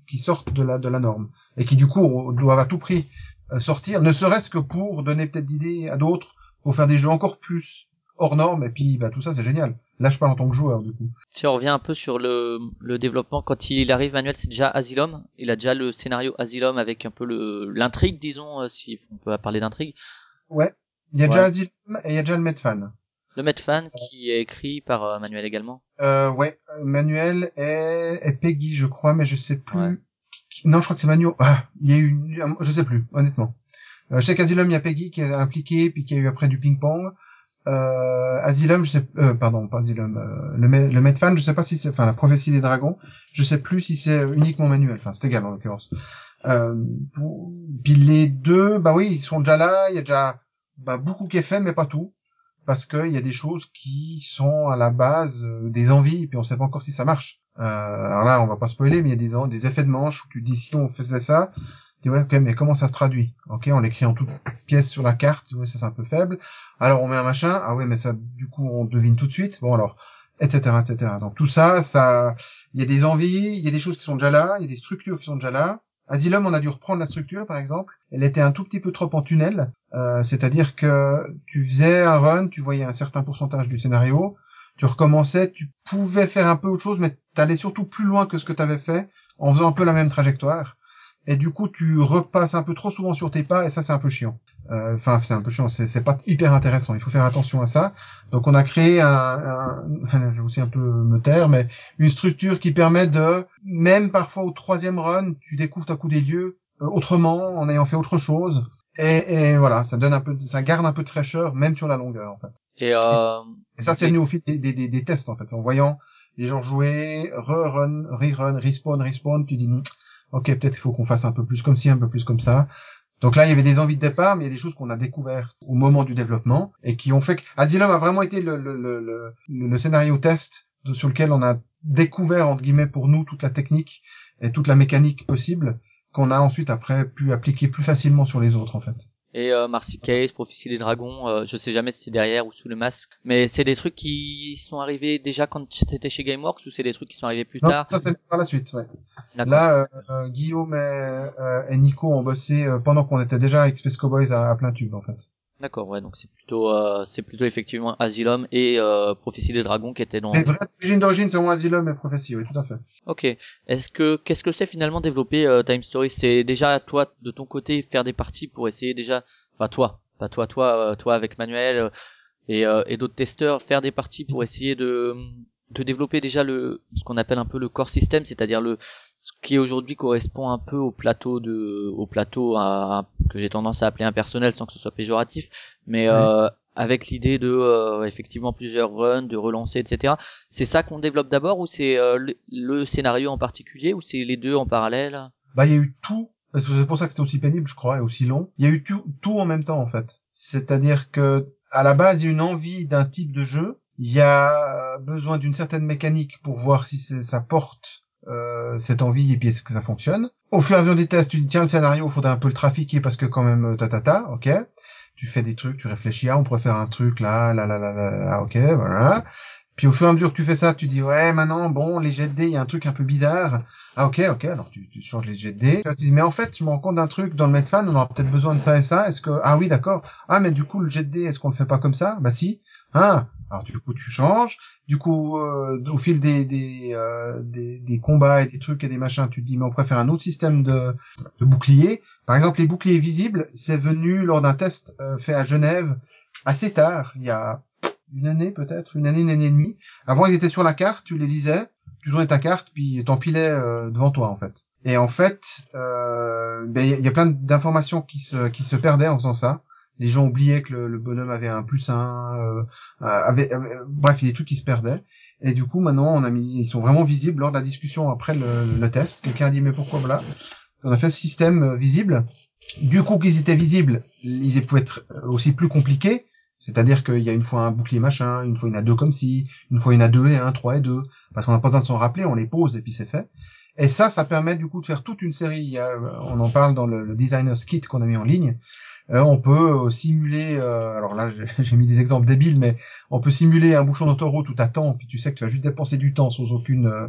qui sortent de la de la norme et qui du coup doivent à tout prix euh, sortir, ne serait-ce que pour donner peut-être d'idées à d'autres pour faire des jeux encore plus hors normes. Et puis, bah tout ça, c'est génial. Là, je parle en tant que joueur, du coup. si on revient un peu sur le, le développement, quand il arrive Manuel, c'est déjà Asylum. Il a déjà le scénario Asylum avec un peu le l'intrigue, disons, euh, si on peut parler d'intrigue. Ouais. Il y a Ouais. déjà Asylum et il y a déjà le Medfan. Le Medfan qui est écrit par euh, Manuel également. Euh, ouais. Manuel et, et Peggy, je crois, mais je sais plus. Ouais. Non, je crois que c'est Manuel. Ah, il y a eu, je sais plus, honnêtement. Euh, chez Asylum, il y a Peggy qui est impliquée, puis qui a eu après du ping-pong. Euh, Asylum, je sais, euh, pardon, pas Asylum, euh, le, le Medfan, je sais pas si c'est, enfin, la prophétie des dragons, je sais plus si c'est uniquement Manuel, enfin, c'est égal en l'occurrence. Euh, pour... Puis les deux, bah oui, ils sont déjà là, il y a déjà bah, beaucoup qui est fait, mais pas tout. Parce qu'il y a des choses qui sont à la base euh, des envies, puis on sait pas encore si ça marche. Euh, alors là, on va pas spoiler, mais il y a des, des effets de manche où tu dis si on faisait ça, tu dis ouais, ok, mais comment ça se traduit? Ok, on l'écrit en toutes pièces sur la carte, ouais, ça c'est un peu faible. Alors on met un machin, ah ouais, mais ça, du coup, on devine tout de suite. Bon alors, etc., etc. Donc tout ça, ça, il y a des envies, il y a des choses qui sont déjà là, il y a des structures qui sont déjà là. Asylum, on a dû reprendre la structure, par exemple. Elle était un tout petit peu trop en tunnel, euh, c'est-à-dire que tu faisais un run, tu voyais un certain pourcentage du scénario, tu recommençais, tu pouvais faire un peu autre chose, mais t'allais surtout plus loin que ce que t'avais fait, en faisant un peu la même trajectoire. Et du coup, tu repasses un peu trop souvent sur tes pas, et ça, c'est un peu chiant. Euh, Enfin, c'est un peu chiant, c'est pas hyper intéressant. Il faut faire attention à ça. Donc, on a créé un, un *laughs* je vais aussi un peu me taire, mais une structure qui permet de, même parfois au troisième run, tu découvres d'un coup des lieux euh, autrement, en ayant fait autre chose. Et, et voilà, ça donne un peu, ça garde un peu de fraîcheur, même sur la longueur, en fait. Et, euh, Et ça, c'est venu au fil des, des, des, des tests, en fait. En voyant les gens jouer, re-run, re-run, respawn, respawn, tu dis, Hmm, ok, peut-être il faut qu'on fasse un peu plus comme ci, un peu plus comme ça. Donc là, il y avait des envies de départ, mais il y a des choses qu'on a découvertes au moment du développement et qui ont fait que Asylum a vraiment été le, le, scénario test sur lequel on a découvert, entre guillemets, pour nous, toute la technique et toute la mécanique possible qu'on a ensuite après pu appliquer plus facilement sur les autres, en fait. Et euh, Marcy Case, Prophétie des Dragons, euh, je sais jamais si c'est derrière ou sous le masque, mais c'est des trucs qui sont arrivés déjà quand c'était chez GameWorks ou c'est des trucs qui sont arrivés plus Non, tard ça c'est par la suite, ouais. Là, euh, euh, Guillaume et, euh, et Nico ont bossé euh, pendant qu'on était déjà avec Space Cowboys à, à plein tube, en fait. D'accord, ouais, donc c'est plutôt, euh, c'est plutôt effectivement Asylum et euh, Prophétie des Dragons qui étaient dans. Les vraies origines d'origine, c'est Asylum et Prophétie, oui, tout à fait. Ok. Est-ce que qu'est-ce que c'est finalement développer euh, Time Stories? C'est déjà toi de ton côté faire des parties pour essayer déjà, enfin toi, pas toi, toi, euh, toi avec Manuel euh, et, euh, et d'autres testeurs, faire des parties pour essayer de de développer déjà le ce qu'on appelle un peu le core system, c'est-à-dire le ce qui aujourd'hui correspond un peu au plateau de au plateau à- que j'ai tendance à appeler impersonnel sans que ce soit péjoratif, mais Ouais. euh, avec l'idée de euh, effectivement plusieurs runs, de relancer, etc. C'est ça qu'on développe d'abord ou c'est euh, le, le scénario en particulier ou c'est les deux en parallèle? Bah, il y a eu tout, parce que c'est pour ça que c'était aussi pénible, je crois, et aussi long. Il y a eu tout, tout en même temps, en fait. C'est-à-dire que, à la base, il y a une envie d'un type de jeu. Il y a besoin d'une certaine mécanique pour voir si ça porte euh, cette envie et puis est-ce que ça fonctionne? Au fur et à mesure des tests, tu dis tiens le scénario, faudrait un peu le trafiquer parce que quand même euh, ta ta ok. Tu fais des trucs, tu réfléchis, ah on pourrait faire un truc là, là là là là, là, ok, voilà. Puis au fur et à mesure que tu fais ça, tu dis ouais maintenant bon les jets de dés, il y a un truc un peu bizarre. Ah ok ok alors tu, tu changes les jets de dés. Tu dis mais en fait je me rends compte d'un truc dans le Medfan, on aura peut-être besoin de ça et ça. Est-ce que ah oui d'accord. Ah mais du coup le jet de dés est-ce qu'on le fait pas comme ça? Bah si. Ah Alors du coup tu changes, du coup euh, au fil des des, euh, des des combats et des trucs et des machins, tu te dis mais on préfère un autre système de de boucliers. Par exemple les boucliers visibles, c'est venu lors d'un test euh, fait à Genève assez tard, il y a une année peut-être, une année, une année et demie. Avant ils étaient sur la carte, tu les lisais, tu tournais ta carte puis t'empilais euh, devant toi en fait. Et en fait, euh, ben, il y a plein d'informations qui se qui se perdaient en faisant ça les gens oubliaient que le, bonhomme avait un plus un, euh, avait, avait- bref, il y a des trucs qui se perdaient. Et du coup, maintenant, on a mis, ils sont vraiment visibles lors de la discussion après le, test. Quelqu'un a dit, mais pourquoi voilà On a fait ce système euh, visible. Du coup, qu'ils étaient visibles, ils pouvaient être aussi plus compliqués. C'est-à-dire qu'il y a une fois un bouclier machin, une fois il y en a deux comme ci, une fois il y en a deux et un, trois et deux. Parce qu'on n'a pas besoin de s'en rappeler, on les pose et puis c'est fait. Et ça, ça permet du coup de faire toute une série. On en parle dans le, le designer's kit qu'on a mis en ligne. Euh, on peut euh, simuler, euh, alors là *laughs* j'ai- mis des exemples débiles, mais on peut simuler un bouchon d'autoroute où t'attends, puis tu sais que tu vas juste dépenser du temps sans aucune, euh,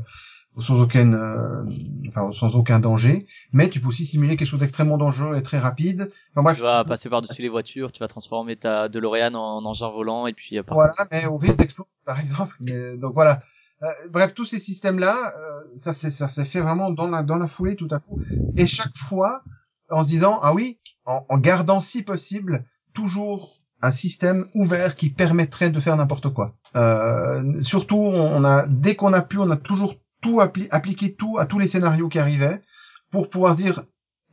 sans aucune, euh, enfin sans aucun danger. Mais tu peux aussi simuler quelque chose d'extrêmement dangereux et très rapide. Enfin bref, Tu vas tu passer par-dessus les voitures, tu vas transformer ta DeLorean en engin volant et puis euh, par- Voilà, mais au risque d'exploser, par exemple. *laughs* Mais, donc voilà. Euh, bref, tous ces systèmes-là, euh, ça s'est ça fait vraiment dans la dans la foulée tout à coup, et chaque fois en se disant ah oui, en, gardant si possible toujours un système ouvert qui permettrait de faire n'importe quoi. Euh, surtout, on a dès qu'on a pu, on a toujours tout appli appliqué tout à tous les scénarios qui arrivaient pour pouvoir dire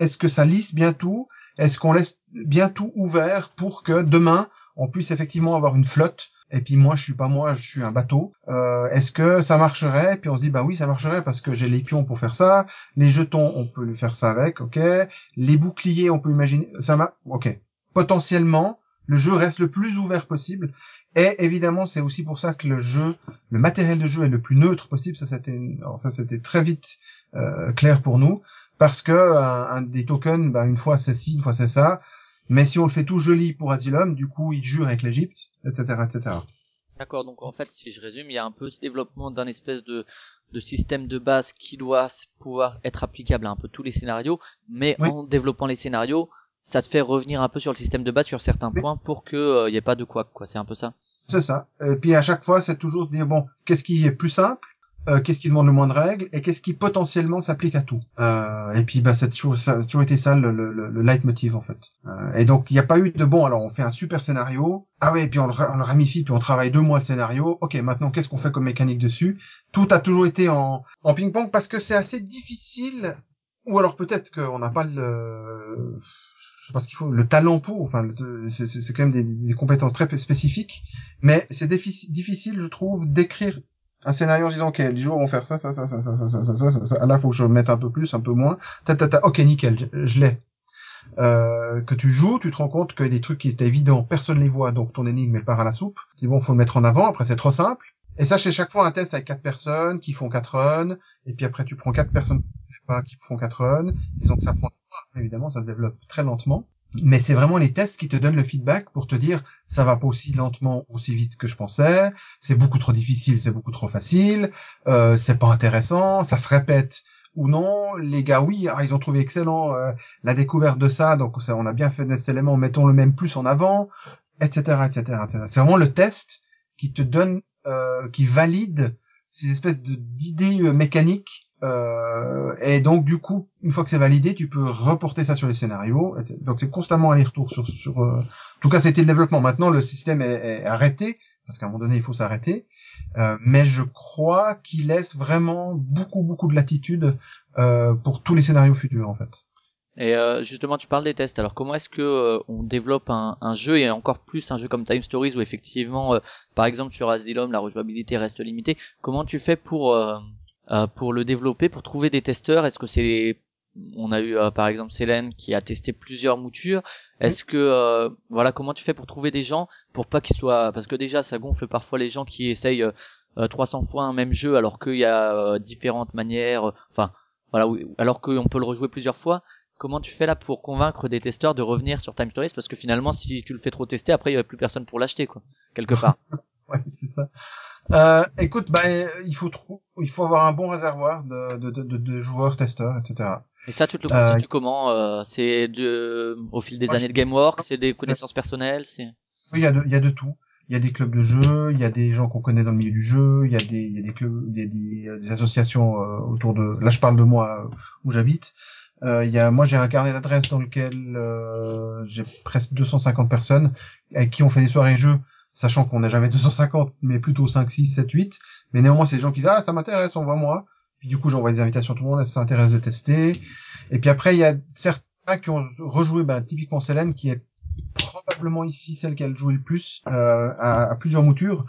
est-ce que ça lisse bien tout, est-ce qu'on laisse bien tout ouvert pour que demain on puisse effectivement avoir une flotte. Et puis moi, je suis pas moi, je suis un bateau. Euh, Est-ce que ça marcherait? Puis on se dit bah oui, ça marcherait parce que j'ai les pions pour faire ça, les jetons, on peut le faire ça avec, ok. Les boucliers, on peut imaginer, ça va, ok. Potentiellement, le jeu reste le plus ouvert possible. Et évidemment, c'est aussi pour ça que le jeu, le matériel de jeu est le plus neutre possible. Ça, c'était, alors ça, c'était très vite euh, clair pour nous, parce que un, un des tokens, bah, une fois c'est ci, une fois c'est ça. Mais si on le fait tout joli pour Asylum, du coup, il jure avec l'Égypte, etc., etc. D'accord, donc en fait, si je résume, il y a un peu ce développement d'un espèce de, de système de base qui doit pouvoir être applicable à un peu tous les scénarios, mais Oui. en développant les scénarios, ça te fait revenir un peu sur le système de base sur certains Oui. points pour que il y ait pas de quoi, quoi. C'est un peu ça. C'est ça. Et puis à chaque fois, c'est toujours de dire bon, qu'est-ce qui est plus simple, euh, qu'est-ce qui demande le moins de règles, et qu'est-ce qui potentiellement s'applique à tout. Euh, et puis bah, c'est toujours ça, a toujours été ça le, le, le, le leitmotiv en fait. Euh, et donc il n'y a pas eu de bon. Alors on fait un super scénario. Ah ouais, et puis on le, on le ramifie, puis on travaille deux mois le scénario. Ok, maintenant qu'est-ce qu'on fait comme mécanique dessus? Tout a toujours été en, en ping-pong parce que c'est assez difficile. Ou alors peut-être qu'on n'a pas le je ce qu'il faut, le talent pour, enfin, c'est quand même des, des compétences très spécifiques, mais c'est difficile, je trouve, d'écrire un scénario en disant, ok, du jour on va faire ça, ça, ça, ça, ça, ça, ça, ça, ça, ça, ça. là, faut que je mette un peu plus, un peu moins, ta, ta, ta, ok, nickel, je, l'ai. Euh, que tu joues, tu te rends compte que des trucs qui étaient évidents, personne les voit, donc ton énigme elle part à la soupe. Dis bon, faut le mettre en avant. Après c'est trop simple. Et ça, c'est chaque fois un test avec quatre personnes qui font quatre runs. Et puis après, tu prends quatre personnes qui font quatre runs. Disons que ça prend évidemment, ça se développe très lentement. Mais c'est vraiment les tests qui te donnent le feedback pour te dire ça va pas aussi lentement, aussi vite que je pensais. C'est beaucoup trop difficile, c'est beaucoup trop facile. Euh, c'est pas intéressant, ça se répète ou non. Les gars, oui, ah, ils ont trouvé excellent euh, la découverte de ça, donc ça, on a bien fait de cet élément, mettons le même plus en avant, etc., etc., etc. C'est vraiment le test qui te donne, euh, qui valide ces espèces d'idées euh, mécaniques. Euh, et donc du coup, une fois que c'est validé, tu peux reporter ça sur les scénarios. Donc c'est constamment aller-retour sur, sur. euh, En tout cas, c'était le développement. Maintenant, le système est, est arrêté parce qu'à un moment donné, il faut s'arrêter. Euh, mais je crois qu'il laisse vraiment beaucoup, beaucoup de latitude euh, pour tous les scénarios futurs, en fait. Et euh, justement, tu parles des tests. Alors, comment est-ce que euh, on développe un, un jeu et encore plus un jeu comme Time Stories où effectivement, par exemple sur Asylum, la rejouabilité reste limitée. Comment tu fais pour euh, euh, pour le développer, pour trouver des testeurs Est-ce que c'est on a eu euh, par exemple Célène qui a testé plusieurs moutures. Est-ce que euh, voilà comment tu fais pour trouver des gens pour pas qu'ils soient parce que déjà ça gonfle parfois les gens qui essayent euh, euh, 300 fois un même jeu alors qu'il y a euh, différentes manières. euh, Enfin voilà alors qu'on peut le rejouer plusieurs fois. Comment tu fais là pour convaincre des testeurs de revenir sur Time Stories? Parce que finalement si tu le fais trop tester après il y a plus personne pour l'acheter quoi quelque part. *laughs* Ouais, c'est ça. Euh, écoute, bah, euh, il faut trop, il faut avoir un bon réservoir de, de, de, de- de joueurs, testeurs, etc. Et ça tu te le Euh, constitues comment euh, C'est de au fil des Moi, années de GameWorks, c'est des connaissances personnelles, c'est Oui, il y a de, il y a de tout. il y a des clubs de jeu, il y a des gens qu'on connaît dans le milieu du jeu, il y a des, il y a des clubs, il y a des, euh, des associations euh, autour de. Là, je parle de moi euh, où j'habite. Euh, il y a, moi, j'ai un carnet d'adresses dans lequel euh, j'ai presque 250 personnes avec qui on fait des soirées jeux, sachant qu'on n'a jamais 250, mais plutôt 5, 6, 7, 8. Mais néanmoins, c'est des gens qui disent ah ça m'intéresse, on voit moi. Puis du coup, j'envoie des invitations à tout le monde, ça s'intéresse de tester. Et puis après, il y a certains qui ont rejoué, ben, typiquement Célène, qui est probablement ici celle a joué le plus euh, à, plusieurs moutures.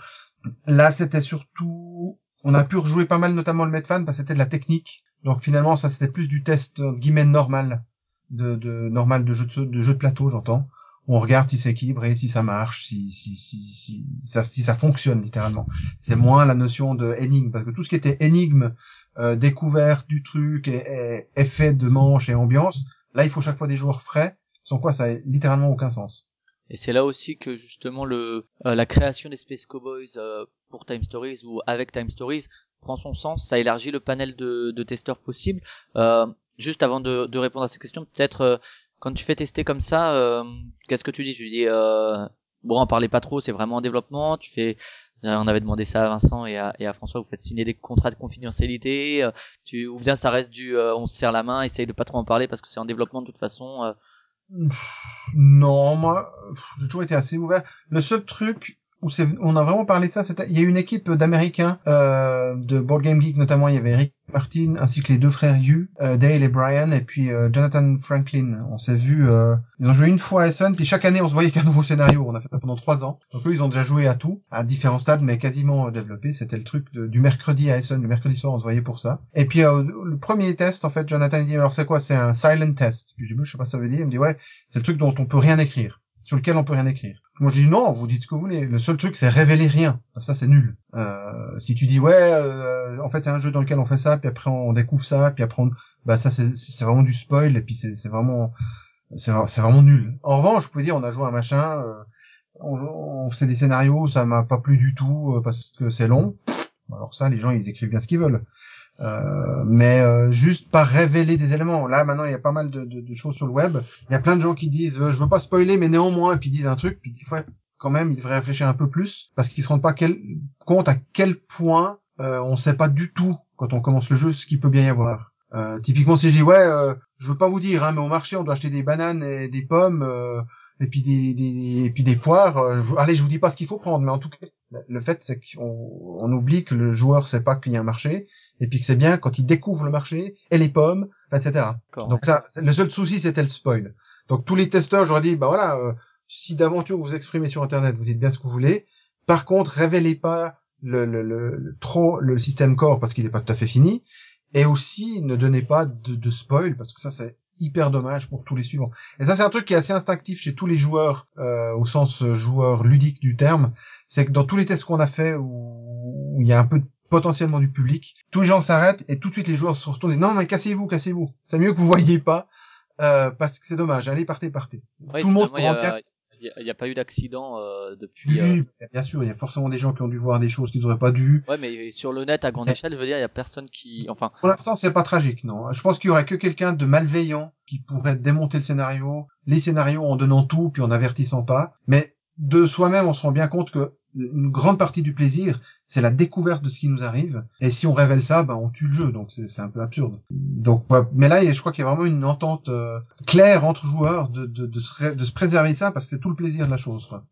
Là, c'était surtout, on a pu rejouer pas mal, notamment le Medfan, parce que c'était de la technique. Donc finalement, ça c'était plus du test guillemets normal, de, de normal de jeu de jeu de plateau, j'entends. On regarde si c'est équilibré, si ça marche, si si si si ça si ça fonctionne littéralement. C'est moins la notion de énigme, parce que tout ce qui était énigme, euh, découverte du truc, et, et effet de manche et ambiance, là il faut chaque fois des joueurs frais, sans quoi ça a littéralement aucun sens. Et c'est là aussi que justement le euh, la création des Space Cowboys euh, pour Time Stories ou avec Time Stories prend son sens, ça élargit le panel de, de testeurs possibles. Euh, juste avant de, de, répondre à cette question, peut-être euh, quand tu fais tester comme ça, euh, qu'est-ce que tu dis? Tu dis bon, en parlez pas trop, c'est vraiment en développement. Tu fais, on avait demandé ça à Vincent et à, et à François, vous faites signer des contrats de confidentialité, tu, ou bien ça reste du, on se serre la main, essaye de pas trop en parler parce que c'est en développement de toute façon. Non, moi, j'ai toujours été assez ouvert. Le seul truc où on a vraiment parlé de ça, il y a une équipe d'Américains, euh, de Board Game Geek notamment, il y avait Eric Martin, ainsi que les deux frères Hugh, euh, Dale et Brian, et puis euh, Jonathan Franklin. On s'est vu, euh, ils ont joué une fois à Essen, puis chaque année on se voyait qu'un *laughs* nouveau scénario. On a fait ça pendant trois ans. Donc eux, ils ont déjà joué à tout, à différents stades, mais quasiment développé. C'était le truc du mercredi à Essen, le mercredi soir, on se voyait pour ça. Et puis euh, le premier test, en fait, Jonathan dit, alors c'est quoi? C'est un silent test. Je dis, je sais pas ce que ça veut dire. Il me dit, ouais, c'est le truc dont on peut rien écrire, sur lequel on peut rien écrire. Moi je dis non, vous dites ce que vous voulez. Le seul truc c'est révéler rien. Ça c'est nul. Euh, si tu dis ouais, euh, en fait c'est un jeu dans lequel on fait ça, puis après on découvre ça, puis après on, bah ça c'est vraiment du spoil et puis c'est vraiment c'est vraiment nul. En revanche, je pouvais dire on a joué un machin, euh, on, on faisait des scénarios, ça m'a pas plu du tout euh, parce que c'est long. Alors ça les gens ils écrivent bien ce qu'ils veulent. Euh, mais euh, juste pas révéler des éléments. Là maintenant il y a pas mal de, de, de choses sur le web. Il y a plein de gens qui disent euh, je veux pas spoiler mais néanmoins puis ils disent un truc puis des fois quand même ils devraient réfléchir un peu plus parce qu'ils se rendent pas quel, compte à quel point euh, on sait pas du tout quand on commence le jeu ce qu'il peut bien y avoir. Euh, typiquement si je dis ouais je veux pas vous dire hein, mais au marché on doit acheter des bananes et des pommes et puis des, des et puis des poires. je- allez je vous dis pas ce qu'il faut prendre mais en tout cas le fait c'est qu'on on oublie que le joueur sait pas qu'il y a un marché et puis que c'est bien quand il découvre le marché et les pommes, etc. Donc ça, le seul souci c'était le spoil. Donc tous les testeurs, j'aurais dit, bah voilà, euh, si d'aventure vous exprimez sur Internet, vous dites bien ce que vous voulez. Par contre, révélez pas le, le, le, le- trop le système core parce qu'il n'est pas tout à fait fini. Et aussi, ne donnez pas de, de spoil parce que ça c'est hyper dommage pour tous les suivants. Et ça c'est un truc qui est assez instinctif chez tous les joueurs euh, au sens euh, joueur ludique du terme. C'est que dans tous les tests qu'on a fait où il y a un peu de potentiellement du public, tous les gens s'arrêtent et tout de suite les joueurs se retournent et disent non mais cassez-vous, cassez-vous. C'est mieux que vous voyez pas euh, parce que c'est dommage. Allez partez, partez. Ouais, tout le monde se rend bien. a- Il y a- pas eu d'accident euh, depuis. euh, Oui, bien sûr, il y a forcément des gens qui ont dû voir des choses qu'ils auraient pas dû. Ouais, mais sur le net à grande échelle, je veux dire, il y a personne qui, enfin, Pour l'instant, c'est pas tragique, non. Je pense qu'il y aurait que quelqu'un de malveillant qui pourrait démonter le scénario, les scénarios en donnant tout puis en avertissant pas. Mais de soi-même, on se rend bien compte que une grande partie du plaisir, c'est la découverte de ce qui nous arrive. Et si on révèle ça, ben on tue le jeu, donc c'est un peu absurde. Donc, ouais. mais là, je crois qu'il y a vraiment une entente euh, claire entre joueurs de, de, de, se, de se préserver ça parce que c'est tout le plaisir de la chose. Quoi.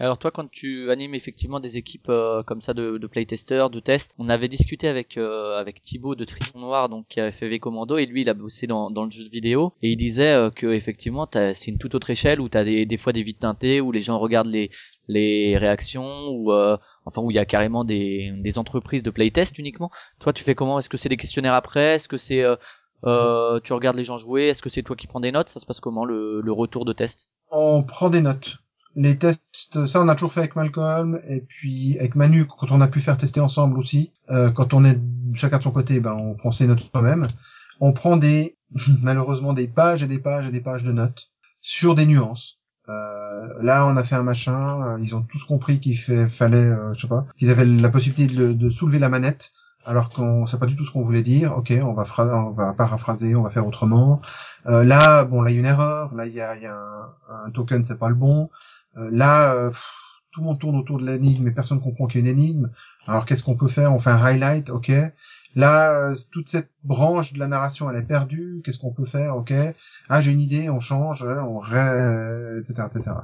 Alors toi, quand tu animes effectivement des équipes euh, comme ça de, de playtesters, de tests, on avait discuté avec euh, avec Thibaut de Triton Noir, donc qui avait fait V Commando, et lui il a bossé dans, dans le jeu vidéo, et il disait euh, que effectivement c'est une toute autre échelle où t'as des, des fois des vides teintés où les gens regardent les les réactions ou euh, enfin où il y a carrément des entreprises de playtest uniquement. Toi, tu fais comment? Est-ce que c'est des questionnaires après? Est-ce que c'est euh, euh, tu regardes les gens jouer? Est-ce que c'est toi qui prends des notes? Ça se passe comment le, le retour de test? On prend des notes. Les tests, ça on a toujours fait avec Malcolm et puis avec Manu quand on a pu faire tester ensemble aussi. Euh, quand on est chacun de son côté, ben on prend ses notes soi-même. On prend des *laughs* malheureusement des pages et des pages et des pages de notes sur des nuances. Euh, là, on a fait un machin. euh, ils ont tous compris qu'il fallait, euh, je sais pas, qu'ils avaient la possibilité de, le- de soulever la manette, alors qu'on sait pas du tout ce qu'on voulait dire. Ok, on va, on va paraphraser, on va faire autrement. Là, bon, là, il y a une erreur. Là, il y a, un, token, c'est pas le bon. Là, euh, tout le monde tourne autour de l'énigme, mais personne comprend qu'il y a une énigme. Alors qu'est-ce qu'on peut faire? On fait un highlight, ok. Là, euh, toute cette branche de la narration, elle est perdue. Qu'est-ce qu'on peut faire? Ok. Ah, j'ai une idée, on change, hein, on ré... etc., etc.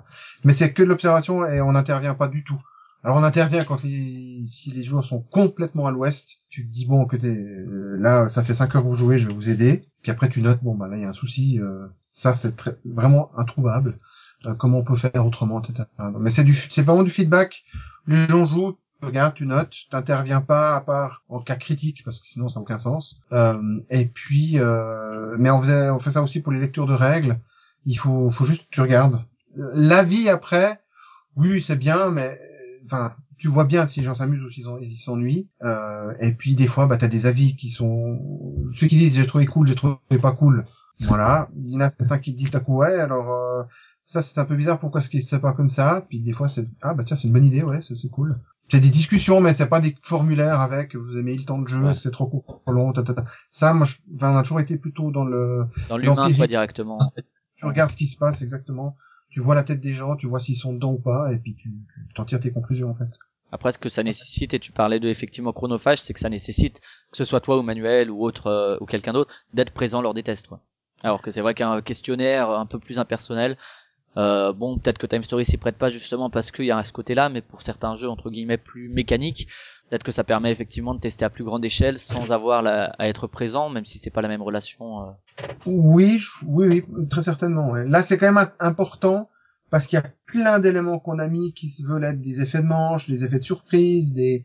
Mais c'est que de l'observation et on n'intervient pas du tout. Alors on intervient quand les, si les joueurs sont complètement à l'ouest. Tu te dis bon que t'es euh, là, ça fait 5 heures que vous jouez, je vais vous aider. Puis après tu notes bon bah là il y a un souci. euh, ça c'est très, vraiment introuvable. Euh, comment on peut faire autrement, etc. Mais c'est du, c'est vraiment du feedback. Les gens jouent, tu regardes, tu notes, t'interviens pas à part en cas critique parce que sinon ça n'a aucun sens. Euh, et puis, euh, mais on faisait, on fait ça aussi pour les lectures de règles. Il faut, faut juste tu regardes. L'avis après, oui c'est bien, mais enfin tu vois bien si les gens s'amusent ou s'ils en- ils s'ennuient. Euh, et puis des fois, bah t'as des avis qui sont ceux qui disent j'ai trouvé cool, j'ai trouvé pas cool. Voilà. Il y en a certains qui disent d'un coup ouais alors. euh, ça c'est un peu bizarre pourquoi est-ce qu'il c'est pas comme ça? Puis des fois c'est ah bah tiens c'est une bonne idée ouais c'est cool c'est des discussions mais c'est pas des formulaires avec vous aimez le temps de jeu Ouais. c'est trop court trop long ta, ta, ta. ça moi je, enfin, on a toujours été plutôt dans le Dans l'humain, toi, directement. en fait. tu regardes ce qui se passe exactement tu vois la tête des gens tu vois s'ils sont dedans ou pas et puis tu tu t'en tires tes conclusions en fait Après, ce que ça nécessite, et tu parlais de effectivement chronophage, c'est que ça nécessite que ce soit toi ou Manuel ou autre euh, ou quelqu'un d'autre d'être présent lors des tests. Quoi. Alors que c'est vrai qu'un questionnaire un peu plus impersonnel, euh, bon, peut-être que Time Story s'y prête pas justement parce qu'il y a ce côté-là, mais pour certains jeux entre guillemets plus mécaniques, peut-être que ça permet effectivement de tester à plus grande échelle sans avoir à être présent, même si c'est pas la même relation. euh. Oui, oui, oui, très certainement. Là, c'est quand même important parce qu'il y a plein d'éléments qu'on a mis qui se veulent être des effets de manche, des effets de surprise, des,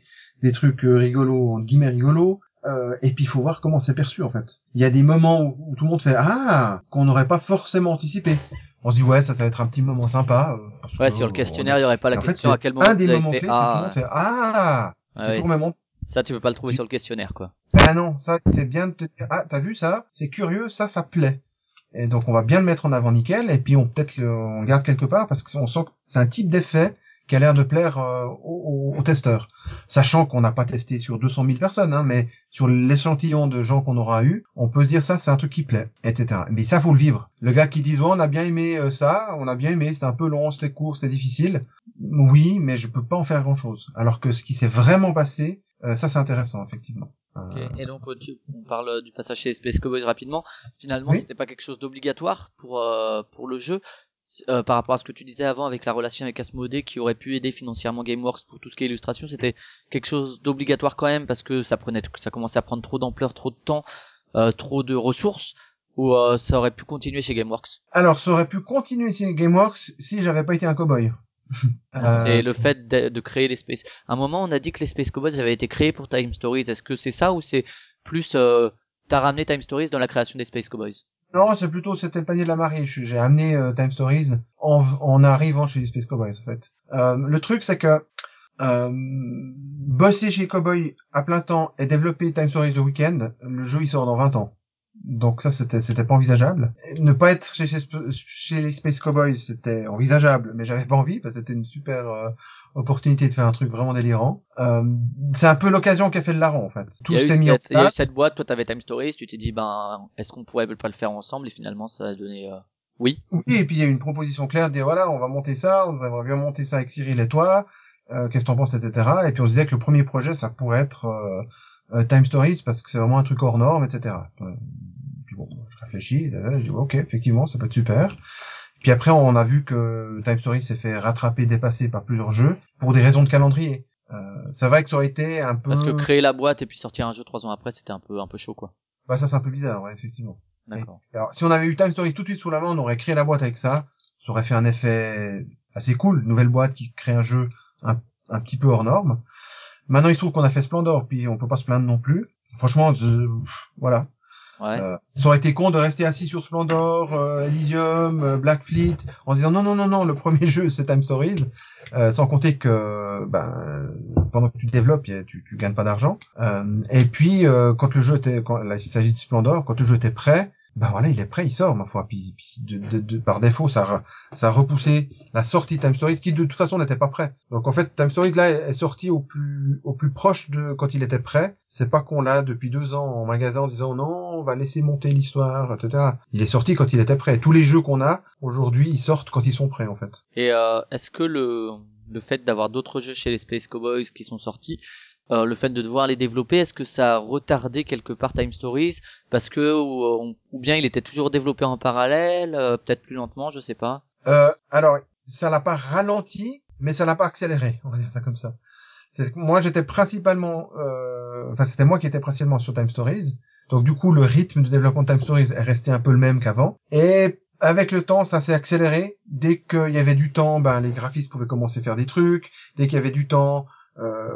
trucs euh, rigolos, entre guillemets rigolos. Euh, et puis il faut voir comment c'est perçu en fait. Il y a des moments où tout le monde fait ah qu'on n'aurait pas forcément anticipé. On se dit ouais ça, ça va être un petit moment sympa. euh, parce Ouais, que, sur le euh, questionnaire, on il y aurait pas la en fait, question à c'est quel moment un des moments clés, c'est tout le ah, fait ah. ouais, C'est toujours le ça tu peux pas le trouver sur le questionnaire quoi. ah non, ça c'est bien de te dire ah t'as vu ça, c'est curieux, ça ça plaît. Et donc on va bien le mettre en avant nickel et puis on peut-être le- on le garde quelque part parce qu'on sent que c'est un type d'effet qui a l'air de plaire euh, aux, testeurs. Sachant qu'on n'a pas testé sur 200 000 personnes, hein, mais sur l'échantillon de gens qu'on aura eu, on peut se dire ça c'est un truc qui plaît, etc. Mais ça faut le vivre. Le gars qui dit ouais, on a bien aimé euh, ça, on a bien aimé, c'était un peu long, c'était court, c'était difficile. Oui, mais je peux pas en faire grand chose. Alors que ce qui s'est vraiment passé, euh, ça c'est intéressant effectivement. Euh. Et donc, tu, on parle euh, du passage chez Space Cowboys rapidement. Finalement, Oui. c'était pas quelque chose d'obligatoire pour euh, pour le jeu. Euh, par rapport à ce que tu disais avant avec la relation avec Asmodee qui aurait pu aider financièrement GameWorks pour tout ce qui est illustration, c'était quelque chose d'obligatoire quand même parce que ça prenait, ça commençait à prendre trop d'ampleur, trop de temps, euh, trop de ressources, ou euh, ça aurait pu continuer chez GameWorks? Alors, ça aurait pu continuer chez GameWorks si j'avais pas été un cowboy. *laughs* Euh, C'est le fait de, de créer les Space. À un moment, on a dit que les Space Cowboys avaient été créés pour Time Stories. Est-ce que c'est ça ou c'est plus euh, t'as ramené Time Stories dans la création des Space Cowboys? Non, c'est plutôt c'était le panier de la marée. J'ai amené euh, Time Stories en, arrivant chez les Space Cowboys en fait. Euh, le truc c'est que euh, bosser chez Cowboy à plein temps et développer Time Stories au week-end, le jeu il sort dans 20 ans. Donc ça c'était c'était pas envisageable. Ne pas être chez, chez, les Space Cowboys c'était envisageable, mais j'avais pas envie parce que c'était une super opportunité de faire un truc vraiment délirant. Euh, c'est un peu l'occasion qu'a fait le larron en fait. Tout s'est mis en cette, il y a eu place. cette boîte, toi t'avais Time Stories, tu t'es dit ben est-ce qu'on pourrait pas le faire ensemble? Et finalement ça a donné euh, oui. Oui, et puis il y a eu une proposition claire de dire voilà, on va monter ça, on va bien monter ça avec Cyril et toi, euh, qu'est-ce que t'en penses, etc. Et puis on se disait que le premier projet, ça pourrait être euh, euh, Time Stories, parce que c'est vraiment un truc hors norme, etc. Euh, puis bon, je réfléchis, je dis ok, effectivement, ça peut être super. Puis après, on a vu que Time Stories s'est fait rattraper, dépasser par plusieurs jeux, pour des raisons de calendrier. Euh, c'est vrai que ça aurait été un peu... Parce que créer la boîte et puis sortir un jeu trois ans après, c'était un peu un peu chaud quoi. Bah ça c'est un peu bizarre, ouais, effectivement. D'accord. Alors, si on avait eu Time Stories tout de suite sous la main, on aurait créé la boîte avec ça. Ça aurait fait un effet assez cool. Nouvelle boîte qui crée un jeu un, un petit peu hors norme. Maintenant, il se trouve qu'on a fait Splendor, puis on peut pas se plaindre non plus. Franchement, voilà. Ouais. Euh, ça aurait été con de rester assis sur Splendor, euh, Elysium, euh, Black Fleet, en se disant non, non, non, non, le premier *laughs* jeu c'est Time Stories. Euh, sans compter que ben, pendant que tu développes, tu, tu gagnes pas d'argent. Euh, et puis euh, quand le jeu était, quand là, il s'agit de Splendor, quand le jeu était prêt, ben voilà, il est prêt, il sort ma foi. Puis, de, par défaut, ça a repoussé la sortie Time Stories qui de toute façon n'était pas prêt. Donc en fait, Time Stories là est sorti au plus au plus proche de quand il était prêt. C'est pas qu'on l'a depuis deux ans en magasin en disant non, on va laisser monter l'histoire, etc. Il est sorti quand il était prêt. Tous les jeux qu'on a aujourd'hui, ils sortent quand ils sont prêts en fait. Et euh, est-ce que le le fait d'avoir d'autres jeux chez les Space Cowboys qui sont sortis, euh, le fait de devoir les développer, est-ce que ça a retardé quelque part Time Stories parce que ou, ou bien il était toujours développé en parallèle, euh, peut-être plus lentement, je sais pas. Euh, alors, ça l'a pas ralenti, mais ça l'a pas accéléré, on va dire ça comme ça. Moi, j'étais principalement, euh, enfin, c'était moi qui étais principalement sur Time Stories. Donc, du coup, le rythme de développement de Time Stories est resté un peu le même qu'avant. Et avec le temps, ça s'est accéléré. Dès qu'il y avait du temps, ben, les graphistes pouvaient commencer à faire des trucs. Dès qu'il y avait du temps, euh,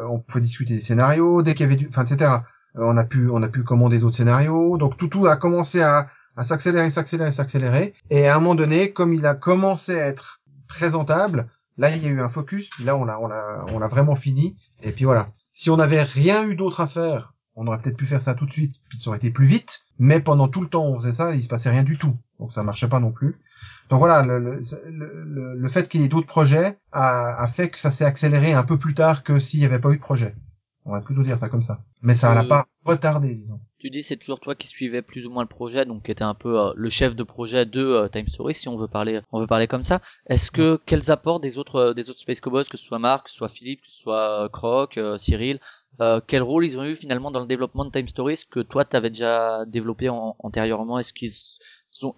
on pouvait discuter des scénarios. Dès qu'il y avait du, enfin, etc. Euh, on a pu, on a pu commander d'autres scénarios. Donc, tout, tout a commencé à, à s'accélérer, s'accélérer, s'accélérer. Et à un moment donné, comme il a commencé à être présentable, là, il y a eu un focus. Puis là, on l'a, on l'a, on l'a vraiment fini. Et puis voilà. Si on n'avait rien eu d'autre à faire, on aurait peut-être pu faire ça tout de suite, puis ça aurait été plus vite. Mais pendant tout le temps on faisait ça, il se passait rien du tout. Donc ça marchait pas non plus. Donc voilà, le, le, le, le fait qu'il y ait d'autres projets a, a, fait que ça s'est accéléré un peu plus tard que s'il n'y avait pas eu de projet. On va plutôt dire ça comme ça. Mais ça l'a Euh, pas retardé, disons. Tu dis c'est toujours toi qui suivais plus ou moins le projet, donc qui était un peu euh, le chef de projet de euh, Time Stories, si on veut parler, on veut parler comme ça. Est-ce que quels apports des autres euh, des autres Space Cowboys, que ce soit Marc, que ce soit Philippe, que ce soit Croc, Cyril, euh, quel rôle ils ont eu finalement dans le développement de Time Stories que toi t'avais déjà développé en- antérieurement? Est-ce qu'ils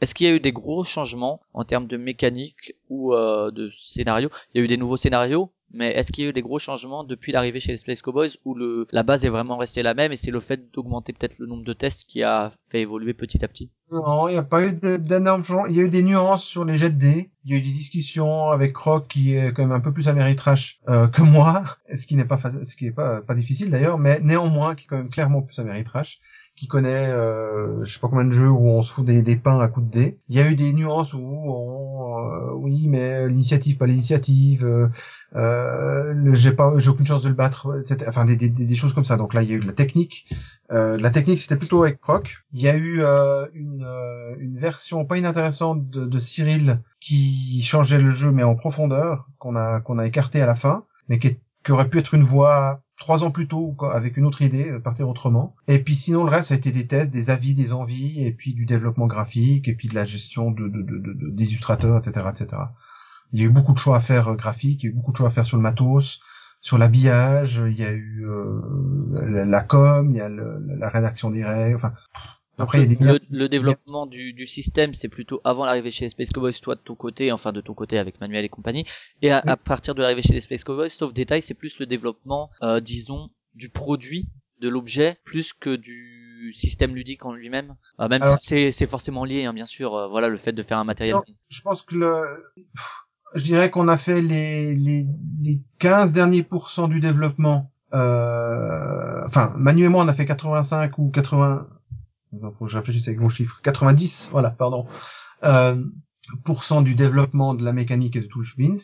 est-ce qu'il y a eu des gros changements en termes de mécanique ou euh, de scénario? Il y a eu des nouveaux scénarios, mais est-ce qu'il y a eu des gros changements depuis l'arrivée chez les Space Cowboys où le la base est vraiment restée la même et c'est le fait d'augmenter peut-être le nombre de tests qui a fait évoluer petit à petit? Non, il n'y a pas eu d'énormes changements. Il y a eu des nuances sur les jets de dés. Il y a eu des discussions avec Croc qui est quand même un peu plus améritrash euh, que moi, *laughs* ce qui n'est pas ce qui est pas pas difficile d'ailleurs, mais néanmoins qui est quand même clairement plus améritrash, qui connaît euh, je sais pas combien de jeux où on se fout des, des pains à coups de dés. Il y a eu des nuances où on euh, oui mais l'initiative pas l'initiative, euh, euh, j'ai pas j'ai aucune chance de le battre, etc. Enfin des, des, des choses comme ça. Donc là il y a eu de la technique. Euh, la technique, c'était plutôt avec Croc. Il y a eu euh, une, une version pas inintéressante de, de Cyril qui changeait le jeu mais en profondeur, qu'on a qu'on a écarté à la fin, mais qui, est- qui aurait pu être une voix trois ans plus tôt avec une autre idée, euh, partir autrement. Et puis sinon le reste, ça a été des tests, des avis, des envies, et puis du développement graphique, et puis de la gestion de, de, de, de- de- des illustrateurs, etc., etc. Il y a eu beaucoup de choix à faire euh, graphiques, il y a eu beaucoup de choix à faire sur le matos, sur l'habillage, il y a eu euh, la, la com, il y a le- la rédaction des règles, enfin après le, le développement du, du système, c'est plutôt avant l'arrivée chez les Space Cowboys, toi de ton côté, enfin de ton côté avec Manuel et compagnie, et à, Oui. à partir de l'arrivée chez les Space Cowboys, sauf détail, c'est plus le développement, euh, disons, du produit, de l'objet, plus que du système ludique en lui-même. Euh, même Alors- si c'est c'est forcément lié, hein, bien sûr. euh, voilà, le fait de faire un matériel. Je pense que le je dirais qu'on a fait les, les, les 15 derniers pourcents du développement. Euh, enfin, Manu et moi, on a fait 85 ou 80. Faut que je réfléchisse avec vos chiffres. 90, voilà, pardon. Euh, pourcent du développement de la mécanique et de beans.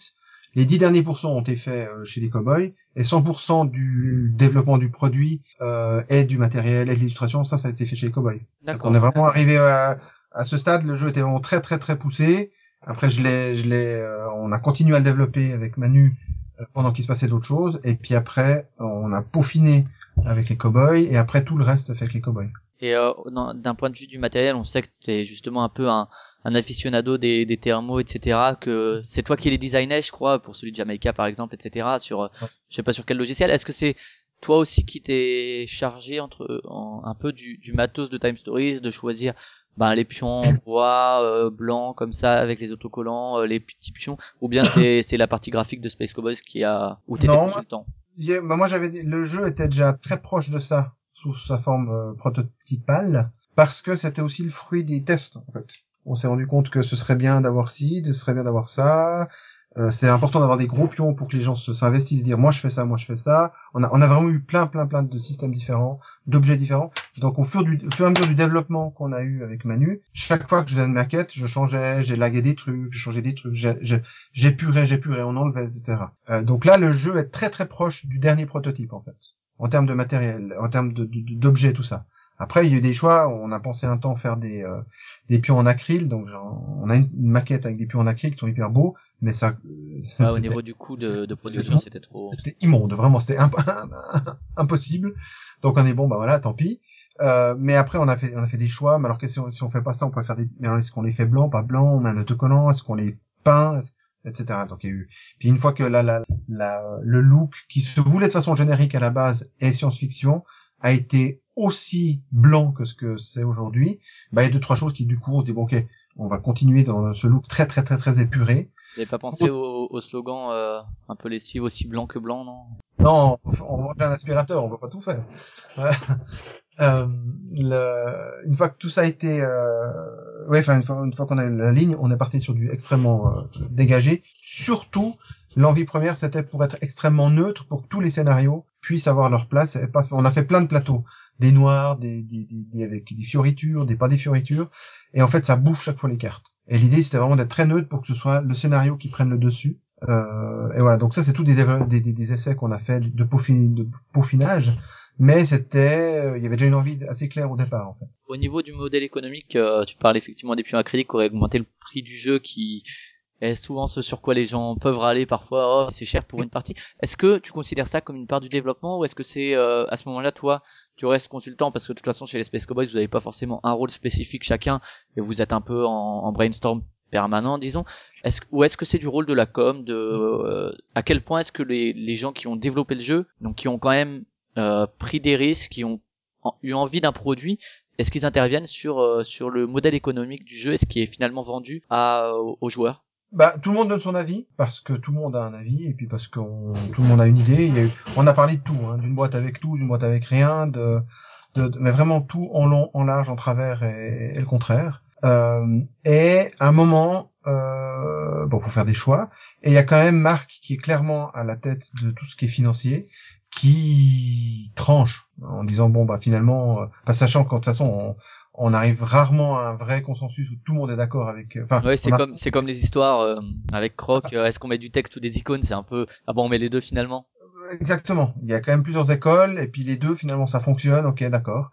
Les 10 derniers pourcents ont été faits euh, chez les cowboys et 100% du développement du produit euh, et du matériel et de l'illustration, ça, ça a été fait chez les cowboys. Donc D'accord. on est vraiment arrivé à, à ce stade, le jeu était vraiment très très très poussé. Après je l'ai je l'ai euh, on a continué à le développer avec Manu euh, pendant qu'il se passait d'autres choses et puis après on a peaufiné avec les cowboys et après tout le reste fait avec les cowboys. Et euh, d'un point de vue du matériel, on sait que tu es justement un peu un, un aficionado des, des thermos, etc. Que c'est toi qui les designais, je crois, pour celui de Jamaica par exemple, etc. Sur, euh, Ouais. je sais pas sur quel logiciel. Est-ce que c'est toi aussi qui t'es chargé entre en- un peu du, du matos de Time Stories, de choisir ben, les pions en *laughs* bois euh, blancs comme ça avec les autocollants, euh, les petits pions, ou bien c'est *laughs* c'est la partie graphique de Space Cowboys qui a où t'étais consultant. Y a- bah, moi j'avais le jeu était déjà très proche de ça sous sa forme euh, prototypale parce que c'était aussi le fruit des tests en fait. On s'est rendu compte que ce serait bien d'avoir ci, ce serait bien d'avoir ça. Euh, c'est important d'avoir des gros pions pour que les gens se s'investissent, dire moi je fais ça, moi je fais ça. On a, on a vraiment eu plein plein plein de systèmes différents, d'objets différents. Donc au fur, du, au fur et à mesure du développement qu'on a eu avec Manu, chaque fois que je faisais une maquette, je changeais, j'ai lagué des trucs, je changeais des trucs, j'ai- j'ai- j'épurais, j'épurais, on enlevait, etc. Euh, donc là le jeu est très très proche du dernier prototype en fait, en termes de matériel, en termes d'objets, tout ça. Après, il y a eu des choix. On a pensé un temps faire des euh, des pions en acryl. Donc, genre, on a une, maquette avec des pions en acryl qui sont hyper beaux, mais ça, euh, Ouais, au niveau du coût de, de production, c'était trop. c'était immonde, vraiment, c'était imp- *laughs* impossible. Donc on est bon, bah voilà, tant pis. Euh, mais après on a fait on a fait des choix. Mais alors que si on, si on fait pas ça, on pourrait faire des. Mais alors est-ce qu'on les fait blancs, pas blancs On met un autocollant Est-ce qu'on les peint Est-ce- etc. Donc il y a eu. Puis une fois que la, la, la, le look qui se voulait de façon générique à la base est science-fiction a été aussi blanc que ce que c'est aujourd'hui, bah il y a deux trois choses qui du coup on se dit bon ok on va continuer dans ce look très très très très épuré. Vous avez pas pensé au, au slogan euh, un peu lessive aussi blanc que blanc, non? Non, on vend un aspirateur, on va pas tout faire. Euh, le, une fois que tout ça a été, euh, ouais, enfin une fois, une fois qu'on a eu la ligne, on est parti sur du extrêmement euh, dégagé. Surtout, l'envie première, c'était pour être extrêmement neutre, pour que tous les scénarios puissent avoir leur place. Et pas, on a fait plein de plateaux, des noirs, des, des, des, des- avec des fioritures, des pas des fioritures, et en fait, ça bouffe chaque fois les cartes. Et l'idée, c'était vraiment d'être très neutre pour que ce soit le scénario qui prenne le dessus. Euh, et voilà, donc ça, c'est des, des, des essais qu'on a fait de, peaufin- de peaufinage. Mais c'était, euh, il y avait déjà une envie assez claire au départ, en fait. Au niveau du modèle économique, euh, tu parles effectivement des pions acryliques qui auraient augmenté le prix du jeu qui est souvent ce sur quoi les gens peuvent râler parfois, oh, c'est cher pour une partie. Est-ce que tu considères ça comme une part du développement ou est-ce que c'est euh, à ce moment-là toi tu restes consultant parce que de toute façon chez les Space Cowboys vous n'avez pas forcément un rôle spécifique chacun et vous êtes un peu en, en brainstorm permanent disons. Est-ce ou est-ce que c'est du rôle de la com de euh, à quel point est-ce que les, les gens qui ont développé le jeu donc qui ont quand même euh, pris des risques, qui ont eu envie d'un produit, est-ce qu'ils interviennent sur euh, sur le modèle économique du jeu, est-ce qui est finalement vendu à aux, joueurs? Bah, tout le monde donne son avis parce que tout le monde a un avis et puis parce que tout le monde a une idée. Il y a eu, on a parlé de tout, hein, d'une boîte avec tout, d'une boîte avec rien, de, de, de- mais vraiment tout en long, en large, en travers et, et le contraire. Euh, et à un moment, euh, bon, faut faire des choix. Et il y a quand même Marc qui est clairement à la tête de tout ce qui est financier, qui tranche en disant bon bah finalement, euh, pas sachant qu'en toute façon on, on arrive rarement à un vrai consensus où tout le monde est d'accord avec. euh, Enfin, Ouais, c'est a- comme c'est comme les histoires euh, avec Croc, euh, est-ce qu'on met du texte ou des icônes, c'est un peu ah bon on met les deux finalement? Exactement. Il y a quand même plusieurs écoles et puis les deux finalement ça fonctionne. Ok, d'accord.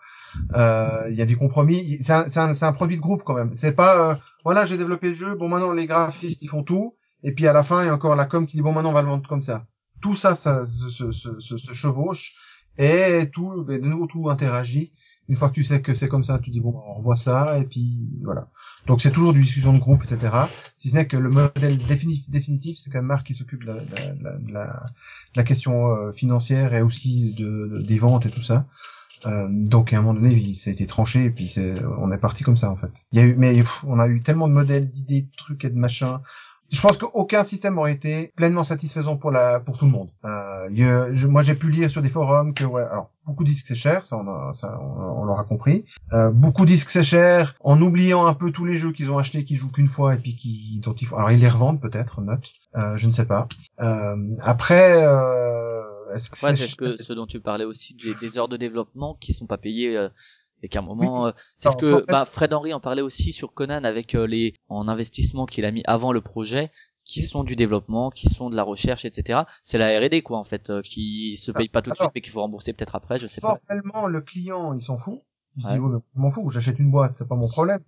Euh, il y a du compromis. C'est un, un, produit de groupe quand même. C'est pas euh, voilà j'ai développé le jeu. Bon maintenant les graphistes ils font tout et puis à la fin il y a encore la com qui dit bon maintenant on va le vendre comme ça. Tout ça ça se, se, se, se- chevauche et tout et de nouveau tout interagit. Une fois que tu sais que c'est comme ça, tu dis bon on revoit ça et puis voilà. Donc c'est toujours du discussion de groupe etc. Si ce n'est que le modèle définitif, définitif c'est quand même Marc qui s'occupe de la, de de de la question euh, financière et aussi de, de- des ventes et tout ça. Euh, donc à un moment donné, il, ça a été tranché et puis on est parti comme ça en fait. Il y a eu, mais on a eu tellement de modèles, d'idées, de trucs et de machins. Je pense qu'aucun système aurait été pleinement satisfaisant pour la pour tout le monde. Euh, il je- moi, j'ai pu lire sur des forums que ouais, alors beaucoup disent que c'est cher, ça on a, ça on, on l'aura compris. Euh, beaucoup disent que c'est cher, en oubliant un peu tous les jeux qu'ils ont achetés, qui jouent qu'une fois et puis qui dont il faut. Alors ils les revendent peut-être, note. Euh, je ne sais pas. Euh, après, euh, est-ce que Ouais, c'est c'est ce que ce dont tu parlais aussi des, des heures de développement qui sont pas payées euh, et qu'à un moment euh, c'est ce que en fait- bah, Fred Henry en parlait aussi sur Conan avec euh, les en investissement qu'il a mis avant le projet qui sont du développement, qui sont de la recherche, etc. C'est la R&D quoi en fait, euh, qui se Ça. paye pas tout de suite mais qu'il faut rembourser peut-être après, je sais pas. Formellement, le client, il s'en fout. Il se Ouais. dit, ouais, mais je m'en fous, j'achète une boîte, c'est pas mon problème.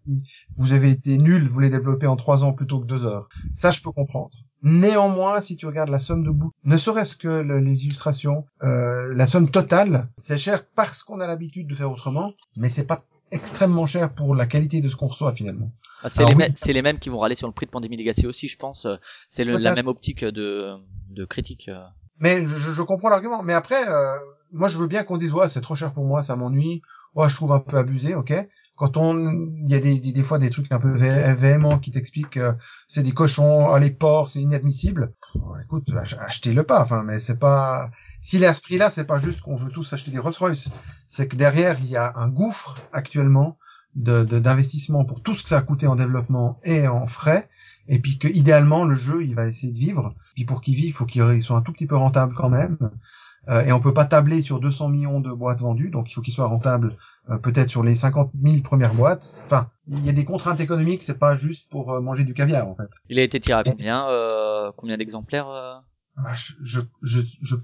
Vous avez été nul, vous les développez en trois ans plutôt que deux heures. Ça, je peux comprendre. Néanmoins, si tu regardes la somme de bout, ne serait-ce que le- les illustrations, euh, la somme totale, c'est cher parce qu'on a l'habitude de faire autrement, mais c'est pas extrêmement cher pour la qualité de ce qu'on reçoit finalement. Ah, c'est les, oui. mêmes- c'est les mêmes qui vont râler sur le prix de Pandémie Legacy aussi, je pense. C'est la même optique de de critique. Mais je, je- je comprends l'argument. Mais après, euh, moi, je veux bien qu'on dise, ouais, c'est trop cher pour moi, ça m'ennuie. Ouais, je trouve un peu abusé, ok. Quand on, il y a des, des, des fois des trucs un peu vé- véhéments qui t'expliquent que c'est des cochons, les porcs, c'est inadmissible. Écoute, ach- achetez-le pas. Enfin, mais c'est pas, s'il est à ce prix-là, c'est pas juste qu'on veut tous acheter des Rolls-Royce. C'est que derrière, il y a un gouffre actuellement de, de- d'investissement pour tout ce que ça a coûté en développement et en frais. Et puis que, idéalement, le jeu, il va essayer de vivre. Puis pour qu'il vive, faut qu'il soit un tout petit peu rentable quand même. Euh, et on peut pas tabler sur 200 millions de boîtes vendues, donc il faut qu'il soit rentable euh, peut-être sur les 50 000 premières boîtes. Enfin, il y a des contraintes économiques, c'est pas juste pour euh, manger du caviar en fait. Il a été tiré à combien euh, Combien d'exemplaires euh? Ah, je, je, je,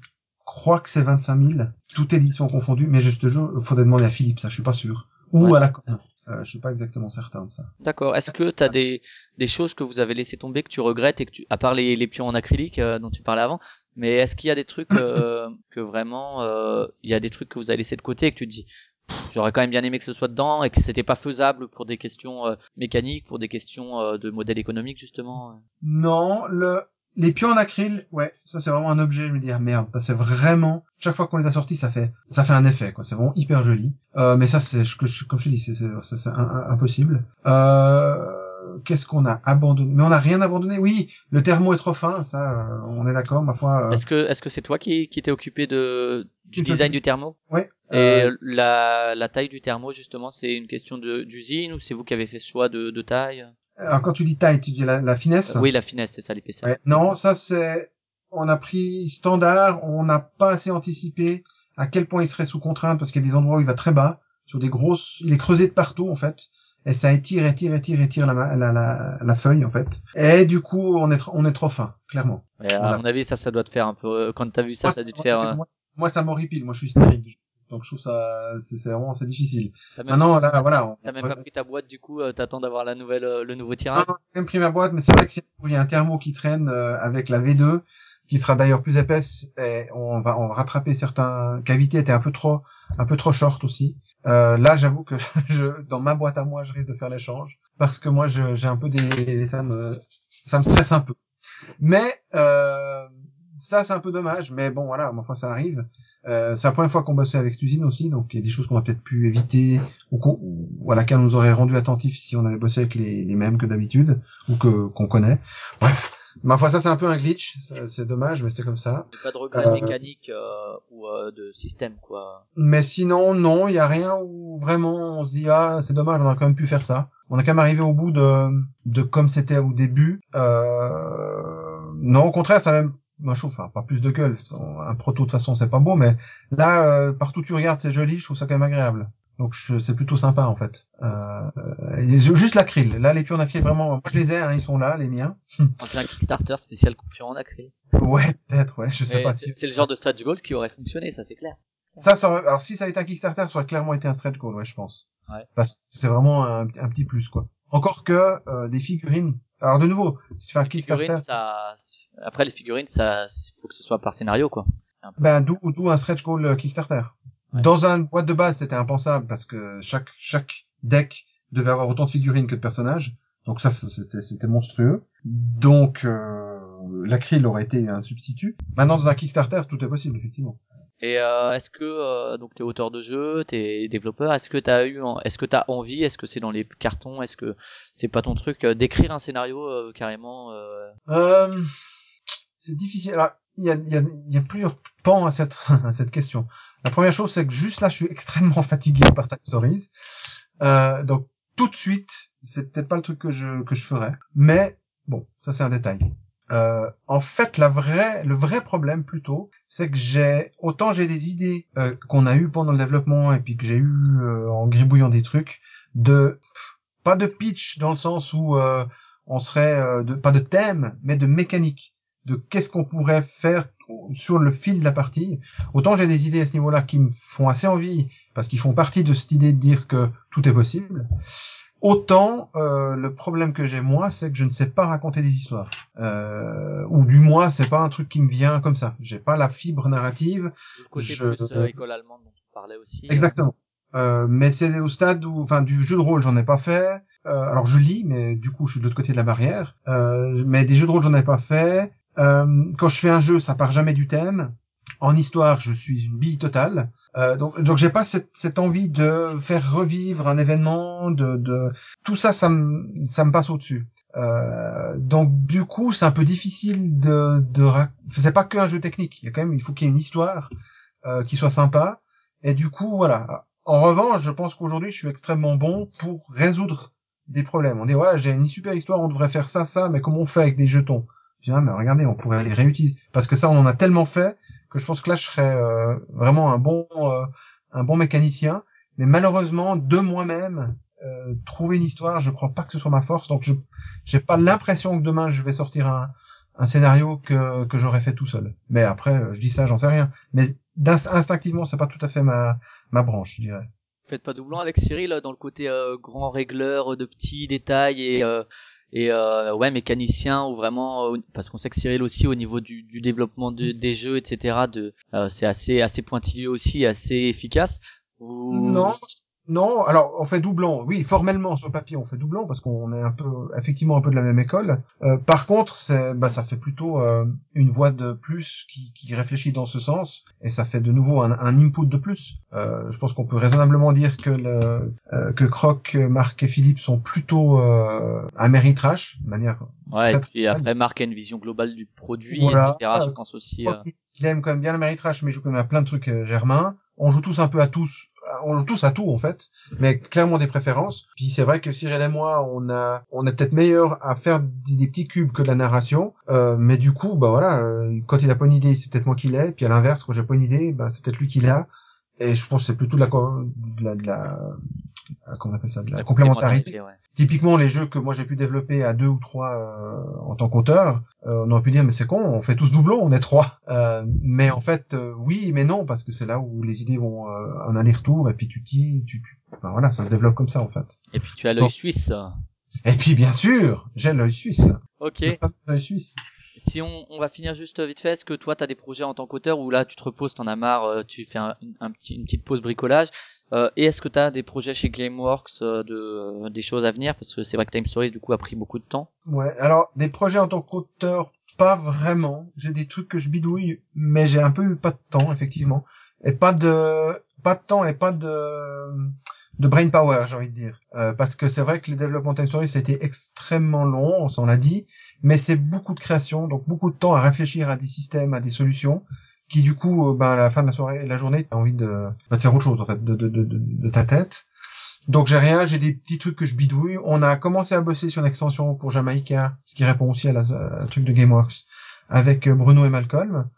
crois que c'est 25 000, toute édition confondue, mais je te jure, faudrait demander à Philippe, ça, je suis pas sûr. Ou Ouais. à la com. Euh, je suis pas exactement certain de ça. D'accord. Est-ce que t'as des des choses que vous avez laissé tomber que tu regrettes et que tu, à part les les pions en acrylique euh, dont tu parlais avant, mais est-ce qu'il y a des trucs euh, *laughs* que vraiment euh, il y a des trucs que vous avez laissé de côté et que tu te dis j'aurais quand même bien aimé que ce soit dedans et que c'était pas faisable pour des questions euh, mécaniques, pour des questions euh, de modèle économique justement. Non, le les pions en acryl, ouais, ça c'est vraiment un objet. Je me dis ah merde, c'est vraiment chaque fois qu'on les a sortis, ça fait ça fait un effet quoi. C'est vraiment hyper joli. Euh, mais ça c'est comme je te dis, c'est impossible. Euh, Qu'est-ce qu'on a abandonné? Mais on n'a rien abandonné? Oui, le thermo est trop fin, ça, euh, on est d'accord. Ma foi. euh, Est-ce que est-ce que c'est toi qui qui t'es occupé de du design du thermo? Ouais. Et euh, la la taille du thermo justement, c'est une question d'usine ou c'est vous qui avez fait ce choix de de taille? Alors quand tu dis taille, tu dis la, la finesse? Oui, la finesse, c'est ça l'épaisseur. Ouais. Non, ça c'est, on a pris standard, on n'a pas assez anticipé à quel point il serait sous contrainte parce qu'il y a des endroits où il va très bas, sur des grosses, il est creusé de partout en fait, et ça étire, étire, étire, étire la, la, la, la feuille en fait. Et du coup, on est, on est trop fin, clairement. Et à Voilà. mon avis, ça, ça doit te faire un peu. euh, Quand t'as vu ça, Moi, ça a dû te moi, faire. euh, moi, moi, ça m'horripile, moi je suis stérile. Donc je trouve ça, c'est vraiment, c'est difficile. Maintenant, là, voilà. on- t'as même pas pris ta boîte, du coup, euh, t'attends d'avoir la nouvelle, le nouveau tirage? Ah, j'ai même pris ma boîte, mais c'est vrai que s'il y a un thermo qui traîne euh, avec la V2, qui sera d'ailleurs plus épaisse, et on va, on va rattraper certains cavités étaient un peu trop, un peu trop short aussi. Euh, là, j'avoue que *laughs* je, dans ma boîte à moi, je risque de faire l'échange parce que moi, j'ai un peu des, ça me, ça me stresse un peu. Mais euh, ça, c'est un peu dommage. Mais bon, voilà, foi, ça arrive. Euh, c'est la première fois qu'on bossait avec usine aussi, donc il y a des choses qu'on a peut-être pu éviter ou, qu'on- ou à laquelle on nous aurait rendu attentifs si on avait bossé avec les, les mêmes que d'habitude ou que qu'on connaît. Bref, ma foi, ça c'est un peu un glitch, c'est dommage, mais c'est comme ça. Pas de regret Euh, mécanique euh, ou euh, de système, quoi. Mais sinon, non, il y a rien où vraiment on se dit ah c'est dommage, on aurait quand même pu faire ça. On a quand même arrivé au bout de de comme c'était au début. Euh... Non, au contraire, ça a même moi je trouve enfin, pas plus de gueule. Un proto de toute façon c'est pas beau, mais là euh, partout où tu regardes c'est joli, je trouve ça quand même agréable. Donc c'est plutôt sympa en fait. Euh, juste l'acryl. Là les pions d'acryl vraiment, moi je les ai, hein, ils sont là les miens. On fait un Kickstarter spécial coupure en acryl. Ouais peut-être, ouais, je sais Mais pas si. c'est le genre de stretch gold qui aurait fonctionné, ça c'est clair. Ça, ça aurait- alors si ça avait été un Kickstarter, ça aurait clairement été un stretch goal, ouais, je pense. Ouais. Parce que c'est vraiment un, un petit plus, quoi. Encore que euh, des figurines. Alors de nouveau, si tu fais un Kickstarter, Figurines, ça. Après les figurines, ça, faut que ce soit par scénario, quoi. C'est un peu. ben d'où d'où un stretch goal euh, Kickstarter. Ouais. Dans un boîte de base, c'était impensable parce que chaque chaque deck devait avoir autant de figurines que de personnages. Donc ça, c'était c'était monstrueux. Donc euh, l'acryl aurait été un substitut. Maintenant, dans un Kickstarter, tout est possible, effectivement. Et euh, est-ce que euh, donc t'es auteur de jeu, t'es développeur, est-ce que t'as eu, est-ce que t'as envie, est-ce que c'est dans les cartons, est-ce que c'est pas ton truc euh, d'écrire un scénario euh, carrément euh, Euh, c'est difficile. Alors, il y a, y, a, y a plusieurs pans à cette, *laughs* à cette question. La première chose, c'est que juste là, je suis *laughs* extrêmement fatigué par Time Stories. Euh, donc, tout de suite, c'est peut-être pas le truc que je, que je ferais. Mais, bon, ça c'est un détail. Euh, en fait, la vraie, le vrai problème plutôt, c'est que j'ai autant j'ai des idées euh, qu'on a eues pendant le développement et puis que j'ai eu euh, en gribouillant des trucs de pas de pitch dans le sens où euh, on serait euh, de, pas de thème, mais de mécanique, de qu'est-ce qu'on pourrait faire sur le fil de la partie. Autant j'ai des idées à ce niveau-là qui me font assez envie parce qu'ils font partie de cette idée de dire que tout est possible. Autant euh, le problème que j'ai moi, c'est que je ne sais pas raconter des histoires, euh, ou du moins c'est pas un truc qui me vient comme ça. J'ai pas la fibre narrative. le côté Je- plus euh, école allemande dont tu parlais aussi Exactement. Euh, mais c'est au stade où, enfin, du jeu de rôle, j'en ai pas fait. Euh, alors je lis, mais du coup, je suis de l'autre côté de la barrière. Euh, mais des jeux de rôle, j'en ai pas fait. Euh, quand je fais un jeu, ça part jamais du thème. En histoire, je suis une bille totale. Euh, donc, donc j'ai pas cette, cette envie de faire revivre un événement, de, de tout ça, ça me, ça me passe au-dessus. Euh, donc du coup, c'est un peu difficile de, de, rac- c'est pas que un jeu technique. Il y a quand même, il faut qu'il y ait une histoire euh, qui soit sympa. Et du coup, voilà. En revanche, je pense qu'aujourd'hui, je suis extrêmement bon pour résoudre des problèmes. On dit, ouais, j'ai une super histoire, on devrait faire ça, ça, mais comment on fait avec des jetons? Je dis, ah, mais regardez, on pourrait les réutiliser. Parce que ça, on en a tellement fait que je pense que là, je serais euh, vraiment un bon, euh, un bon mécanicien. Mais malheureusement, de moi-même, euh, trouver une histoire, je crois pas que ce soit ma force. Donc, je j'ai pas l'impression que demain, je vais sortir un, un scénario que, que j'aurais fait tout seul. Mais après, je dis ça, j'en sais rien. Mais instinctivement, c'est pas tout à fait ma, ma branche, je dirais. Faites pas doublon avec Cyril euh, dans le côté euh, grand régleur de petits détails et euh, et euh, ouais mécanicien ou vraiment euh, parce qu'on sait que Cyril aussi au niveau du, du développement de- des jeux etc de euh, c'est assez assez pointilleux aussi assez efficace. Non, non. Alors, on fait doublon. Oui, formellement sur le papier, on fait doublon parce qu'on est un peu, effectivement, un peu de la même école. Euh, par contre, c'est, bah, ça fait plutôt euh, une voix de plus qui, qui réfléchit dans ce sens, et ça fait de nouveau un, un input de plus. Euh, je pense qu'on peut raisonnablement dire que le, euh, que Croc, Marc et Philippe sont plutôt euh, un méritrash, de manière. Ouais, et très, puis après, Marc a une vision globale du produit, Voilà. etc. Je pense aussi. euh, Il aime quand même bien le méritrash, mais il joue quand même à plein de trucs euh, germains. On joue tous un peu à tous, on joue tous à tout en fait, mais clairement des préférences. Puis c'est vrai que Cyril et moi, on a, on est peut-être meilleur à faire des, petits cubes que de la narration, euh, mais du coup, bah voilà, euh, quand il a pas une idée, c'est peut-être moi qui l'ai, puis à l'inverse, quand j'ai pas une idée, bah c'est peut-être lui qui l'a. Et je pense que c'est plutôt de la, de la, de la, euh, comment on appelle ça, la, la complémentarité. ouais. Typiquement, les jeux que moi j'ai pu développer à deux ou trois euh, en tant qu'auteur, euh, on aurait pu dire mais c'est con, on fait tous doublons, on est trois. Euh, mais en fait, euh, oui, mais non, parce que c'est là où les idées vont euh, en aller-retour et puis tu t'y, tu, tu, enfin, voilà, ça se développe comme ça en fait. Et puis tu as l'œil Bon. suisse. Et puis bien sûr, j'ai l'œil suisse, Ok. le fameux œil suisse. Si on, on va finir juste vite fait, est-ce que toi t'as des projets en tant qu'auteur où là tu te reposes, t'en as marre, euh, tu fais un, un petit, une petite pause bricolage? Euh, et est-ce que t'as des projets chez GameWorks euh, de euh, des choses à venir? Parce que c'est vrai que Time Stories du coup a pris beaucoup de temps. Ouais, alors des projets en tant qu'auteur, pas vraiment. J'ai des trucs que je bidouille, mais j'ai un peu eu pas de temps effectivement, et pas de pas de temps et pas de de brain power, j'ai envie de dire, Euh, parce que c'est vrai que le développement Time Story ça a été extrêmement long, on s'en l'a dit, mais c'est beaucoup de création, donc beaucoup de temps à réfléchir à des systèmes, à des solutions, qui du coup, ben à la fin de la soirée, la journée, t'as envie de, bah, de faire autre chose en fait, de de de, de, ta tête. Donc j'ai rien, j'ai des petits trucs que je bidouille. On a commencé à bosser sur une extension pour Jamaïca, ce qui répond aussi à la, à la truc de GameWorks, avec euh, Bruno et Malcolm,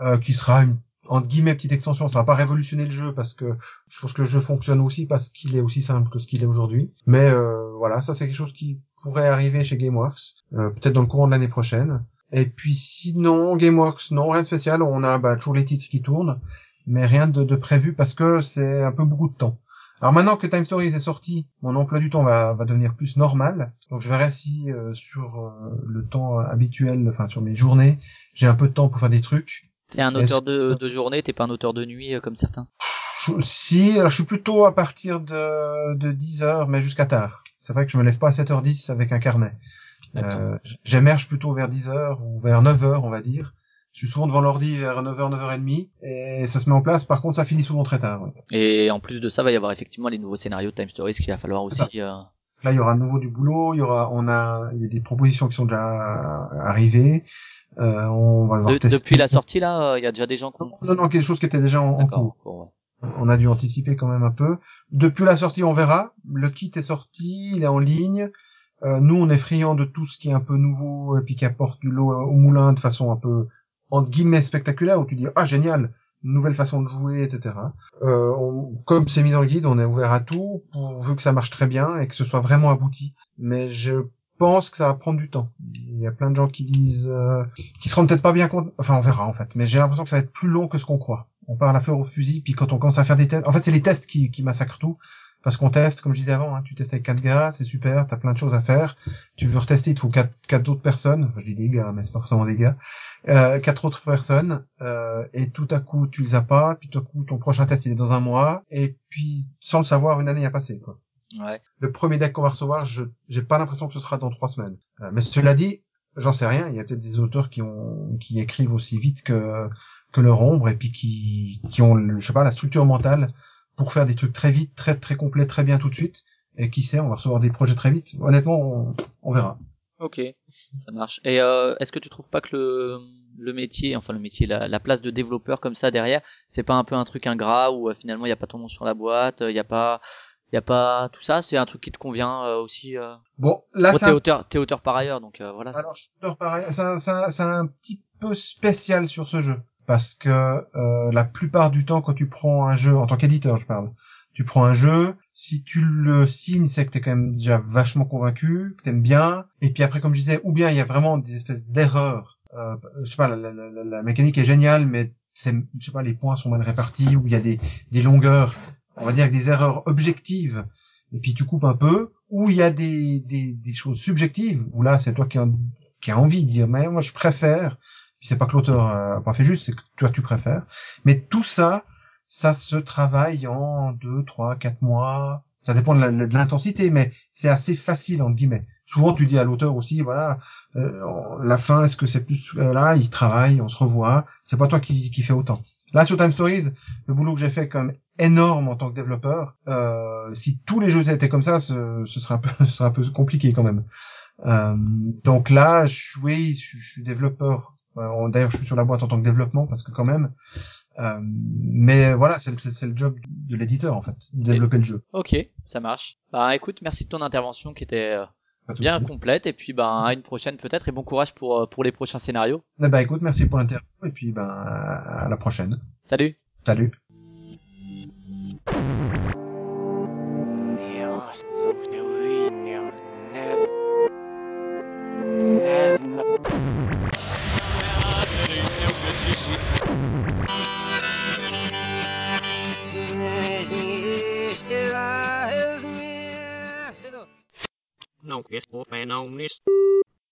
euh, qui sera une entre guillemets petite extension. Ça va pas révolutionner le jeu parce que je pense que le jeu fonctionne aussi parce qu'il est aussi simple que ce qu'il est aujourd'hui. Mais euh, voilà, ça c'est quelque chose qui pourrait arriver chez GameWorks, euh, peut-être dans le courant de l'année prochaine. Et puis sinon, GameWorks, non, rien de spécial. On a bah, toujours les titres qui tournent, mais rien de, de prévu parce que c'est un peu beaucoup de temps. Alors maintenant que Time Stories est sorti, mon emploi du temps va, va devenir plus normal. Donc je verrai si euh, sur euh, le temps habituel, enfin sur mes journées, j'ai un peu de temps pour faire des trucs. T'es un auteur de, de journée, t'es pas un auteur de nuit euh, comme certains? Je- si, alors je suis plutôt à partir de, de 10 heures, mais jusqu'à tard. C'est vrai que je me lève pas à 7h10 avec un carnet. Euh, J'émerge plutôt vers 10 heures ou vers 9 heures, on va dire. Je suis souvent devant l'ordi vers 9h, 9h30, et ça se met en place. Par contre, ça finit souvent très tard. ouais. Et en plus de ça, va y avoir effectivement les nouveaux scénarios de Time Stories qu'il va falloir aussi. euh, Là, il y aura de nouveau du boulot. Il y aura, on a, il y a des propositions qui sont déjà arrivées. Euh, on va de- depuis la sortie là, il y a déjà des gens qui ont. Non, non, non, quelque chose qui était déjà en, cours. bon, ouais. On a dû anticiper quand même un peu. Depuis la sortie, on verra. Le kit est sorti, il est en ligne. Euh, nous, on est friands de tout ce qui est un peu nouveau et puis qui apporte du lot au moulin de façon un peu entre guillemets spectaculaire où tu dis ah génial, nouvelle façon de jouer, etc. Euh, on- comme c'est mis dans le guide, on est ouvert à tout pourvu que ça marche très bien et que ce soit vraiment abouti. Mais je pense que ça va prendre du temps. Il y a plein de gens qui disent, euh, qui se rendent peut-être pas bien compte. Enfin, on verra en fait. Mais j'ai l'impression que ça va être plus long que ce qu'on croit. On part à la fleur au fusil, puis quand on commence à faire des tests, en fait, c'est les tests qui, qui massacrent tout. Parce qu'on teste, comme je disais avant, hein, tu testes avec quatre gars, c'est super, t'as plein de choses à faire. Tu veux retester, il te faut quatre, quatre autres personnes. Enfin, je dis des gars, mais c'est pas forcément des gars. Euh, quatre autres personnes, euh, et tout à coup, tu les as pas, puis tout à coup, ton prochain test, il est dans un mois, et puis, sans le savoir, une année a passé, quoi. Ouais. Le premier deck qu'on va recevoir, je j'ai pas l'impression que ce sera dans trois semaines. Euh, mais cela dit, j'en sais rien. Il y a peut-être des auteurs qui ont qui écrivent aussi vite que que leur ombre et puis qui qui ont le- je sais pas la structure mentale pour faire des trucs très vite, très très complets, très bien tout de suite. Et qui sait, on va recevoir des projets très vite. Honnêtement, on, on verra. Ok, ça marche. Et euh, est-ce que tu trouves pas que le, le métier, enfin le métier, la, la place de développeur comme ça derrière, c'est pas un peu un truc ingrat où euh, finalement il y a pas ton nom sur la boîte, il y a pas, il y a pas tout ça, c'est un truc qui te convient euh, aussi. Euh... Bon, là, c'est t'es un auteur, t'es auteur par ailleurs, donc euh, voilà. Alors, shooter pareil, c'est un, c'est un- c'est un petit peu spécial sur ce jeu. Parce que euh, la plupart du temps, quand tu prends un jeu, en tant qu'éditeur, je parle, tu prends un jeu, si tu le signes, c'est que t'es quand même déjà vachement convaincu, que t'aimes bien. Et puis après, comme je disais, ou bien il y a vraiment des espèces d'erreurs. Euh, je sais pas, la, la- mécanique est géniale, mais c'est, je sais pas, les points sont mal répartis, ou il y a des, des longueurs, on va dire, des erreurs objectives. Et puis tu coupes un peu, ou il y a des, des, des choses subjectives, où là, c'est toi qui as, qui a envie de dire, mais moi, je préfère. C'est pas que l'auteur euh, a pas fait juste, c'est que toi, tu préfères. Mais tout ça, ça se travaille en deux, trois, quatre mois. Ça dépend de l'intensité, mais c'est assez facile entre guillemets. Souvent, tu dis à l'auteur aussi, voilà, euh, la fin, est-ce que c'est plus euh, là, il travaille, on se revoit. C'est pas toi qui, qui fais autant. Là, sur Time Stories, le boulot que j'ai fait même énorme en tant que développeur. Euh, si tous les jeux étaient comme ça, ce, ce serait un peu, *laughs* ce serait un peu compliqué quand même. Euh, donc là, je, oui, je suis développeur. Euh, D'ailleurs, je suis sur la boîte en tant que développement parce que quand même. Euh, mais voilà, c'est le job de l'éditeur en fait, de développer le jeu. Ok, ça marche. Bah écoute, merci de ton intervention qui était euh, bien complète et puis ben à une prochaine peut-être et bon courage pour euh, pour les prochains scénarios. Ben écoute, merci pour l'interview et puis ben à la prochaine. Salut. Salut. No, No, it's open on this.